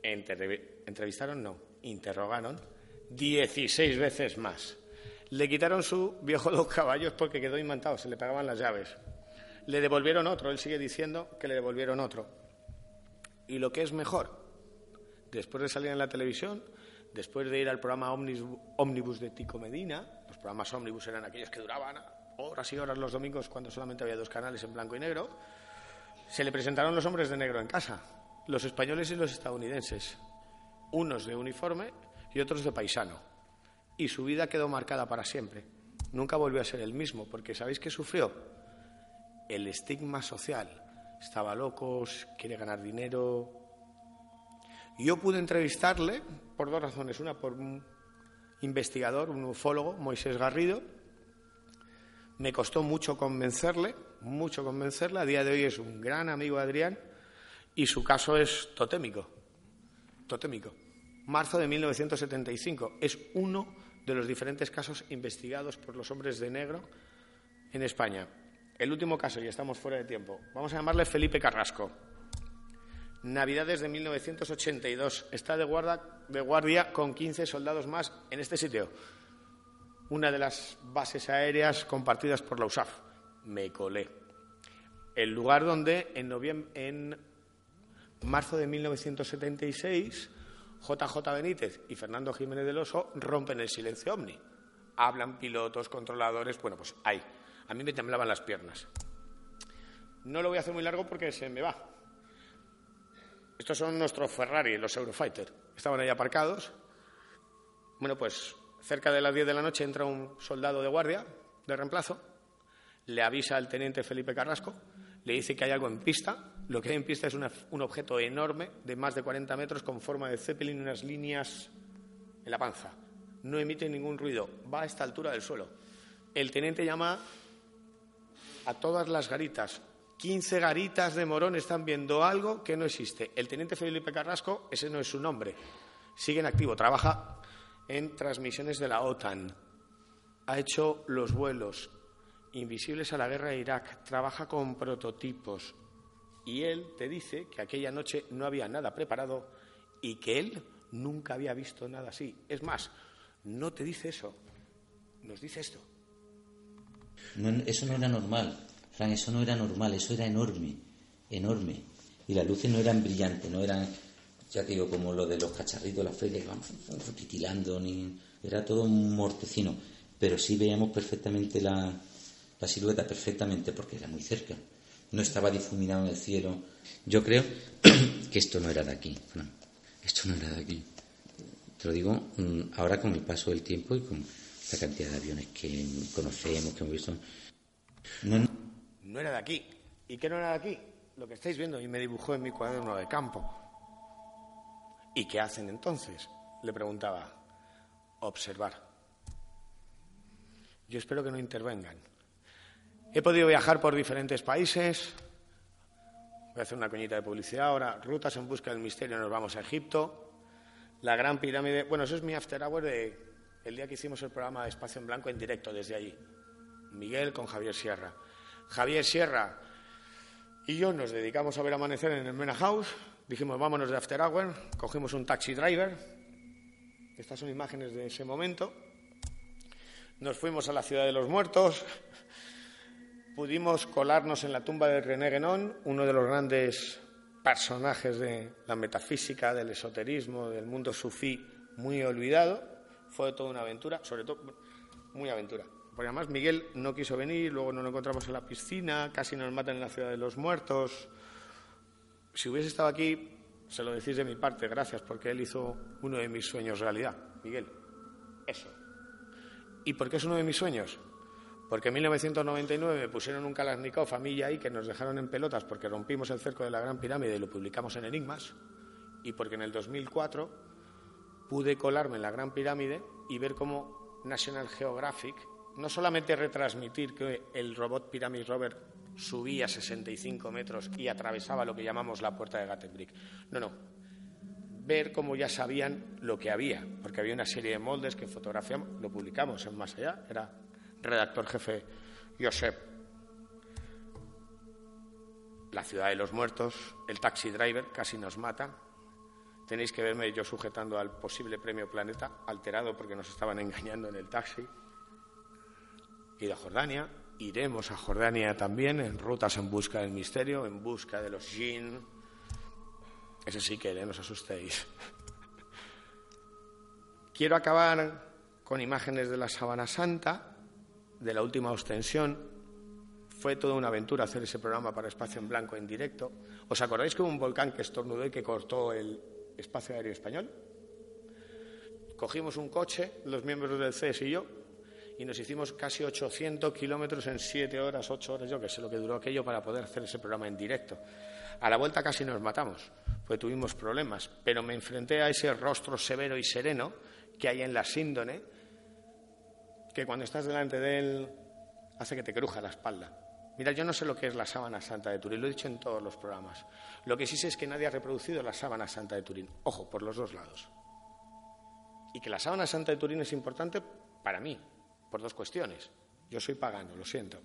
A: entrev- entrevistaron, no, interrogaron 16 veces más. Le quitaron su viejo dos caballos porque quedó imantado, se le pagaban las llaves. Le devolvieron otro, él sigue diciendo que le devolvieron otro. Y lo que es mejor, después de salir en la televisión, después de ir al programa Omnibus de Tico Medina, los programas Omnibus eran aquellos que duraban horas y horas los domingos cuando solamente había dos canales en blanco y negro, se le presentaron los hombres de negro en casa, los españoles y los estadounidenses, unos de uniforme y otros de paisano. Y su vida quedó marcada para siempre. Nunca volvió a ser el mismo, porque ¿sabéis qué sufrió? El estigma social. Estaba loco, quiere ganar dinero, yo pude entrevistarle por dos razones. Una, por un investigador, un ufólogo, Moisés Garrido. Me costó mucho convencerle, mucho convencerle. A día de hoy es un gran amigo Adrián y su caso es totémico. Totémico. Marzo de 1975. Es uno de los diferentes casos investigados por los hombres de negro en España. El último caso, y estamos fuera de tiempo. Vamos a llamarle Felipe Carrasco. Navidades de 1982. Está de guardia, de guardia con 15 soldados más en este sitio. Una de las bases aéreas compartidas por la USAF. Me colé. El lugar donde en, en marzo de 1976 JJ Benítez y Fernando Jiménez del Oso rompen el silencio ovni. Hablan pilotos, controladores, bueno, pues ahí. A mí me temblaban las piernas. No lo voy a hacer muy largo porque se me va. Estos son nuestros Ferrari, los Eurofighter. Estaban ahí aparcados. Bueno, pues cerca de las 10 de la noche entra un soldado de guardia, de reemplazo, le avisa al teniente Felipe Carrasco, le dice que hay algo en pista. Lo que hay en pista es una- un objeto enorme de más de 40 metros con forma de Zeppelin y unas líneas en la panza. No emite ningún ruido, va a esta altura del suelo. El teniente llama a todas las garitas. 15 garitas de Morón están viendo algo que no existe. El teniente Felipe Carrasco, ese no es su nombre. Sigue en activo, trabaja en transmisiones de la OTAN. Ha hecho los vuelos Invisibles a la guerra de Irak, trabaja con prototipos y él te dice que aquella noche no había nada preparado y que él nunca había visto nada así. Es más, no te dice eso, nos dice esto.
K: eso no era normal, Fran, eso no era normal, eso era enorme, enorme. Y las luces no eran brillantes, no eran, ya te digo, como lo de los cacharritos de la que van titilando, ni, era todo un mortecino. Pero sí veíamos perfectamente la silueta, perfectamente, porque era muy cerca. No estaba difuminado en el cielo. Yo creo que esto no era de aquí. Esto no era de aquí. Te lo digo mm, ahora con el paso del tiempo y con la cantidad de aviones que conocemos, que hemos visto.
A: No, era de aquí. ¿Y qué no era de aquí? Lo que estáis viendo y me dibujó en mi cuaderno de campo. ¿Y qué hacen entonces? Le preguntaba. Observar. Yo espero que no intervengan. He podido viajar por diferentes países. Voy a hacer una coñita de publicidad ahora. Rutas en busca del misterio, nos vamos a Egipto. La Gran Pirámide. Bueno, eso es mi after hour de el día que hicimos el programa de Espacio en Blanco en directo desde allí. Miguel con Javier Sierra. Javier Sierra y yo nos dedicamos a ver amanecer en el Mena House. Dijimos, vámonos de after hour. Cogimos un taxi driver. Estas son imágenes de ese momento. Nos fuimos a la ciudad de los muertos pudimos colarnos en la tumba de René Guénon, uno de los grandes personajes de la metafísica, del esoterismo, del mundo sufí, muy olvidado. Fue toda una aventura, sobre todo muy aventura. Porque además Miguel no quiso venir, luego nos lo encontramos en la piscina, casi nos matan en la ciudad de los muertos. Si hubiese estado aquí, se lo decís de mi parte, gracias, porque él hizo uno de mis sueños realidad. Miguel, eso. ¿Y por qué es uno de mis sueños? Porque en 1999 me pusieron un Kalashnikov a mí y ahí que nos dejaron en pelotas porque rompimos el cerco de la Gran Pirámide y lo publicamos en Enigmas. Y porque en el 2004 pude colarme en la Gran Pirámide y ver cómo National Geographic no solamente retransmitir que el robot Pyramid Rover subía 65 metros y atravesaba lo que llamamos la puerta de Gattenbrick. No, no. Ver cómo ya sabían lo que había, porque había una serie de moldes que fotografiamos, lo publicamos en Más Allá, era redactor jefe Josep. La ciudad de los muertos, el taxi driver casi nos mata. Tenéis que verme yo sujetando al posible premio Planeta, alterado porque nos estaban engañando en el taxi. Ido a Jordania, iremos a Jordania también en rutas en busca del misterio, en busca de los jinn. Ese sí que no os asustéis. Quiero acabar con imágenes de la Sabana Santa de la última ostensión. Fue toda una aventura hacer ese programa para Espacio en Blanco en directo. ¿Os acordáis que hubo un volcán que estornudó y que cortó el espacio aéreo español? Cogimos un coche, los miembros del CES y yo, y nos hicimos casi 800 kilómetros en 7 horas, 8 horas, yo que sé lo que duró aquello para poder hacer ese programa en directo. A la vuelta casi nos matamos, pues tuvimos problemas, pero me enfrenté a ese rostro severo y sereno que hay en la síndone que cuando estás delante de él hace que te cruja la espalda. Mira, yo no sé lo que es la sábana santa de Turín, lo he dicho en todos los programas. Lo que sí sé es que nadie ha reproducido la sábana santa de Turín. Ojo, por los dos lados. Y que la sábana santa de Turín es importante para mí, por dos cuestiones. Yo soy pagano, lo siento.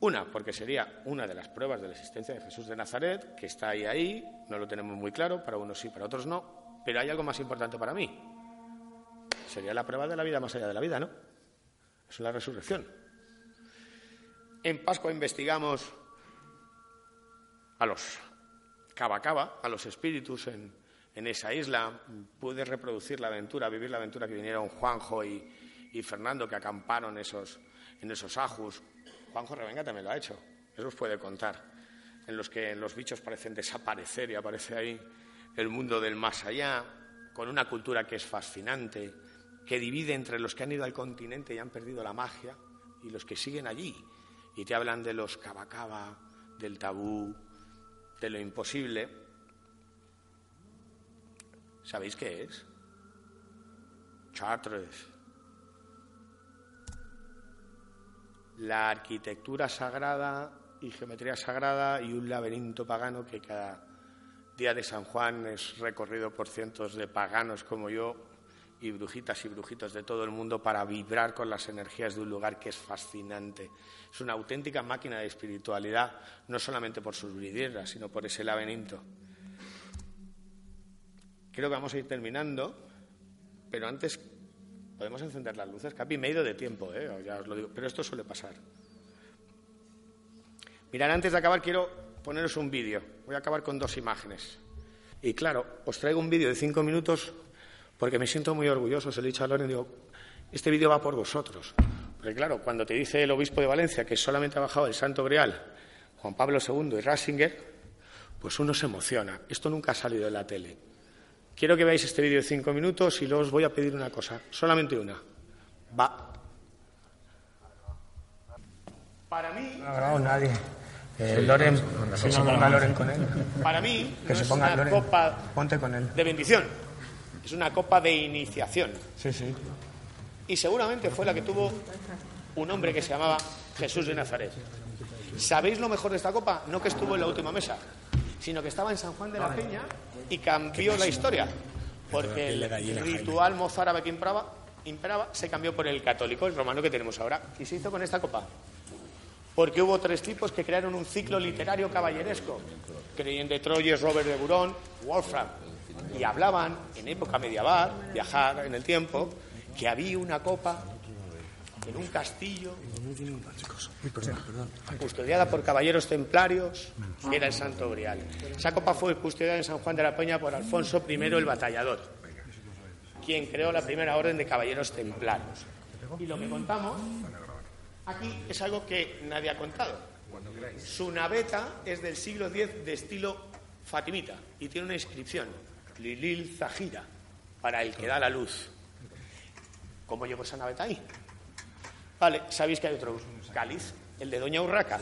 A: Una, porque sería una de las pruebas de la existencia de Jesús de Nazaret, que está ahí, ahí, no lo tenemos muy claro, para unos sí, para otros no, pero hay algo más importante para mí. Sería la prueba de la vida más allá de la vida, ¿no? Es la resurrección. En Pascua investigamos a los Cava a los espíritus en, esa isla. Pude reproducir la aventura, vivir la aventura que vinieron Juanjo y, Fernando, que acamparon esos, en esos ajus. Juanjo Revenga también lo ha hecho, eso os puede contar. En los que los bichos parecen desaparecer y aparece ahí el mundo del más allá, con una cultura que es fascinante, que divide entre los que han ido al continente y han perdido la magia y los que siguen allí y te hablan de los cabacaba, del tabú, de lo imposible. ¿Sabéis qué es? Chartres. La arquitectura sagrada y geometría sagrada y un laberinto pagano que cada día de San Juan es recorrido por cientos de paganos como yo y brujitas y brujitos de todo el mundo para vibrar con las energías de un lugar que es fascinante. Es una auténtica máquina de espiritualidad, no solamente por sus vidrieras, sino por ese laberinto. Creo que vamos a ir terminando, pero antes podemos encender las luces. Capi, me he ido de tiempo, ¿eh? ya os lo digo, pero esto suele pasar. Mirad, antes de acabar quiero poneros un vídeo. Voy a acabar con dos imágenes. Y claro, os traigo un vídeo de cinco minutos porque me siento muy orgulloso. Se lo he dicho a Loren digo, este vídeo va por vosotros. Porque claro, cuando te dice el obispo de Valencia que solamente ha bajado el Santo Grial, Juan Pablo II y Ratzinger, pues uno se emociona. Esto nunca ha salido de la tele. Quiero que veáis este vídeo de cinco minutos y luego os voy a pedir una cosa, solamente una. Va. Para mí.
L: No ha grabado nadie. Eh, Loren, que se ponga Loren con él.
A: Para mí,
L: Que
A: no
L: se
A: es
L: ponga
A: una
L: Loren.
A: copa
L: Ponte con él.
A: de bendición, es una copa de iniciación.
L: Sí, sí.
A: Y seguramente fue la que tuvo un hombre que se llamaba Jesús de Nazaret. ¿Sabéis lo mejor de esta copa? No que estuvo en la última mesa, sino que estaba en San Juan de la Peña y cambió la historia. Porque el ritual mozárabe que imperaba, imperaba se cambió por el católico, el romano que tenemos ahora. ¿Y se hizo con esta copa? Porque hubo tres tipos que crearon un ciclo literario caballeresco. Creían de Troyes, Robert de Burón, Wolfram. Y hablaban, en época medieval, viajar en el tiempo, que había una copa en un castillo custodiada por caballeros templarios, que era el Santo Grial. Esa copa fue custodiada en San Juan de la Peña por Alfonso I el Batallador, quien creó la primera orden de caballeros templarios. Y lo que contamos aquí es algo que nadie ha contado. Su naveta es del siglo X de estilo fatimita y tiene una inscripción, Lilil Zahira, para el que da la luz. ¿Cómo llegó esa naveta ahí? Vale, sabéis que hay otro cáliz, el de Doña Urraca,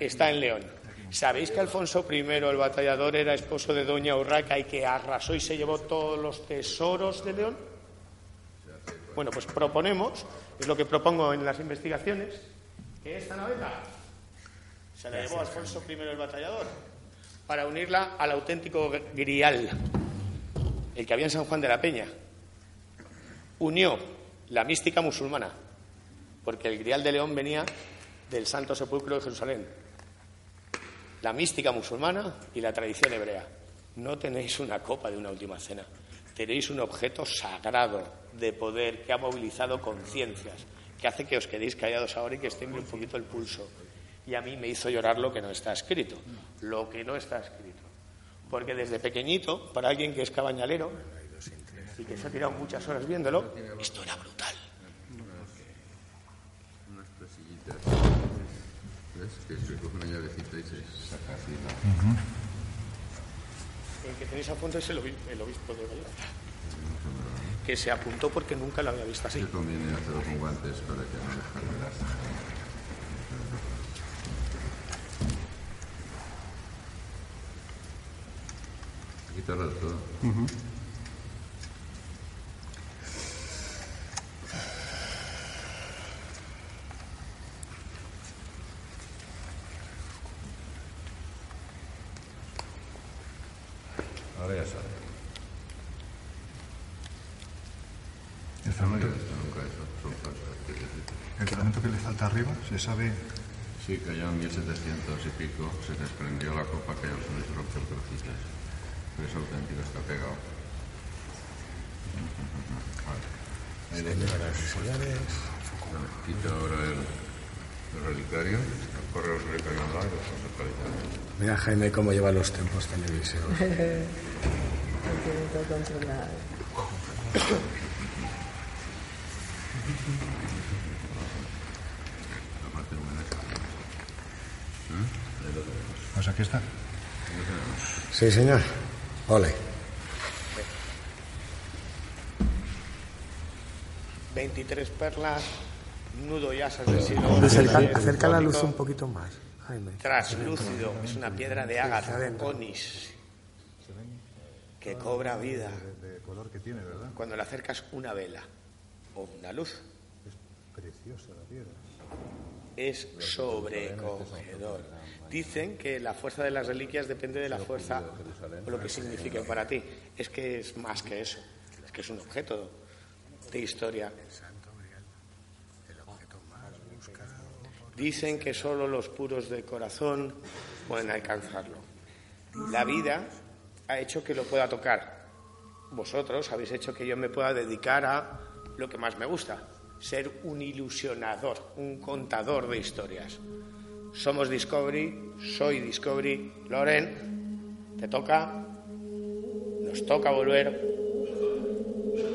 A: está en León. ¿Sabéis que Alfonso I, el batallador, era esposo de Doña Urraca y que arrasó y se llevó todos los tesoros de León? Bueno, pues proponemos, es lo que propongo en las investigaciones, que esta naveta se la llevó Alfonso I el batallador para unirla al auténtico grial, el que había en San Juan de la Peña. Unió la mística musulmana, porque el grial de León venía del Santo Sepulcro de Jerusalén. La mística musulmana y la tradición hebrea. No tenéis una copa de una última cena, tenéis un objeto sagrado de poder que ha movilizado conciencias, que hace que os quedéis callados ahora y que tiemble un poquito el pulso. Y a mí me hizo llorar lo que no está escrito, lo que no está escrito. Porque desde pequeñito, para alguien que es cabañalero y que se ha tirado muchas horas viéndolo, esto era brutal. El que tenéis a fondo es el, obi- el obispo de Valladolid, que se apuntó porque nunca lo había visto así.
M: Se conviene hacerlo con guantes para que no todo. Ahora ya sale.
N: El fragmento, el que le falta arriba, se sabe.
M: Sí, cayó en 1700 y pico, se desprendió la copa que se les rompió el es auténtico, está pegado. Vale. Ahí Quito ahora el, el relicario, el correo relicario al lado y lo vamos a actualizar.
L: Mira Jaime cómo lleva los tiempos televisivos.
O: Lo tiene todo controlado.
M: ¿Eh?
N: Pues aquí está.
L: Sí, señor. Ole.
A: 23 perlas, nudo y asas del siglo
L: Acerca, la luz un poquito más, Jaime.
A: Traslúcido, es una piedra de ágata, onis, que cobra vida
N: De color que tiene, ¿verdad?
A: cuando le acercas una vela o una luz.
N: Preciosa la piedra.
A: Es sobrecogedor. Dicen que la fuerza de las reliquias depende de la fuerza o lo que signifiquen para ti. Es que es más que eso. Es que es un objeto de historia. Dicen que solo los puros de corazón pueden alcanzarlo. La vida ha hecho que lo pueda tocar. Vosotros habéis hecho que yo me pueda dedicar a lo que más me gusta, ser un ilusionador, un contador de historias. Somos Discovery, soy Discovery, Loren, te toca, nos toca volver.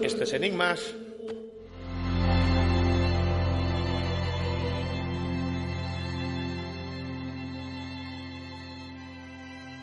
A: Esto es Enigmas,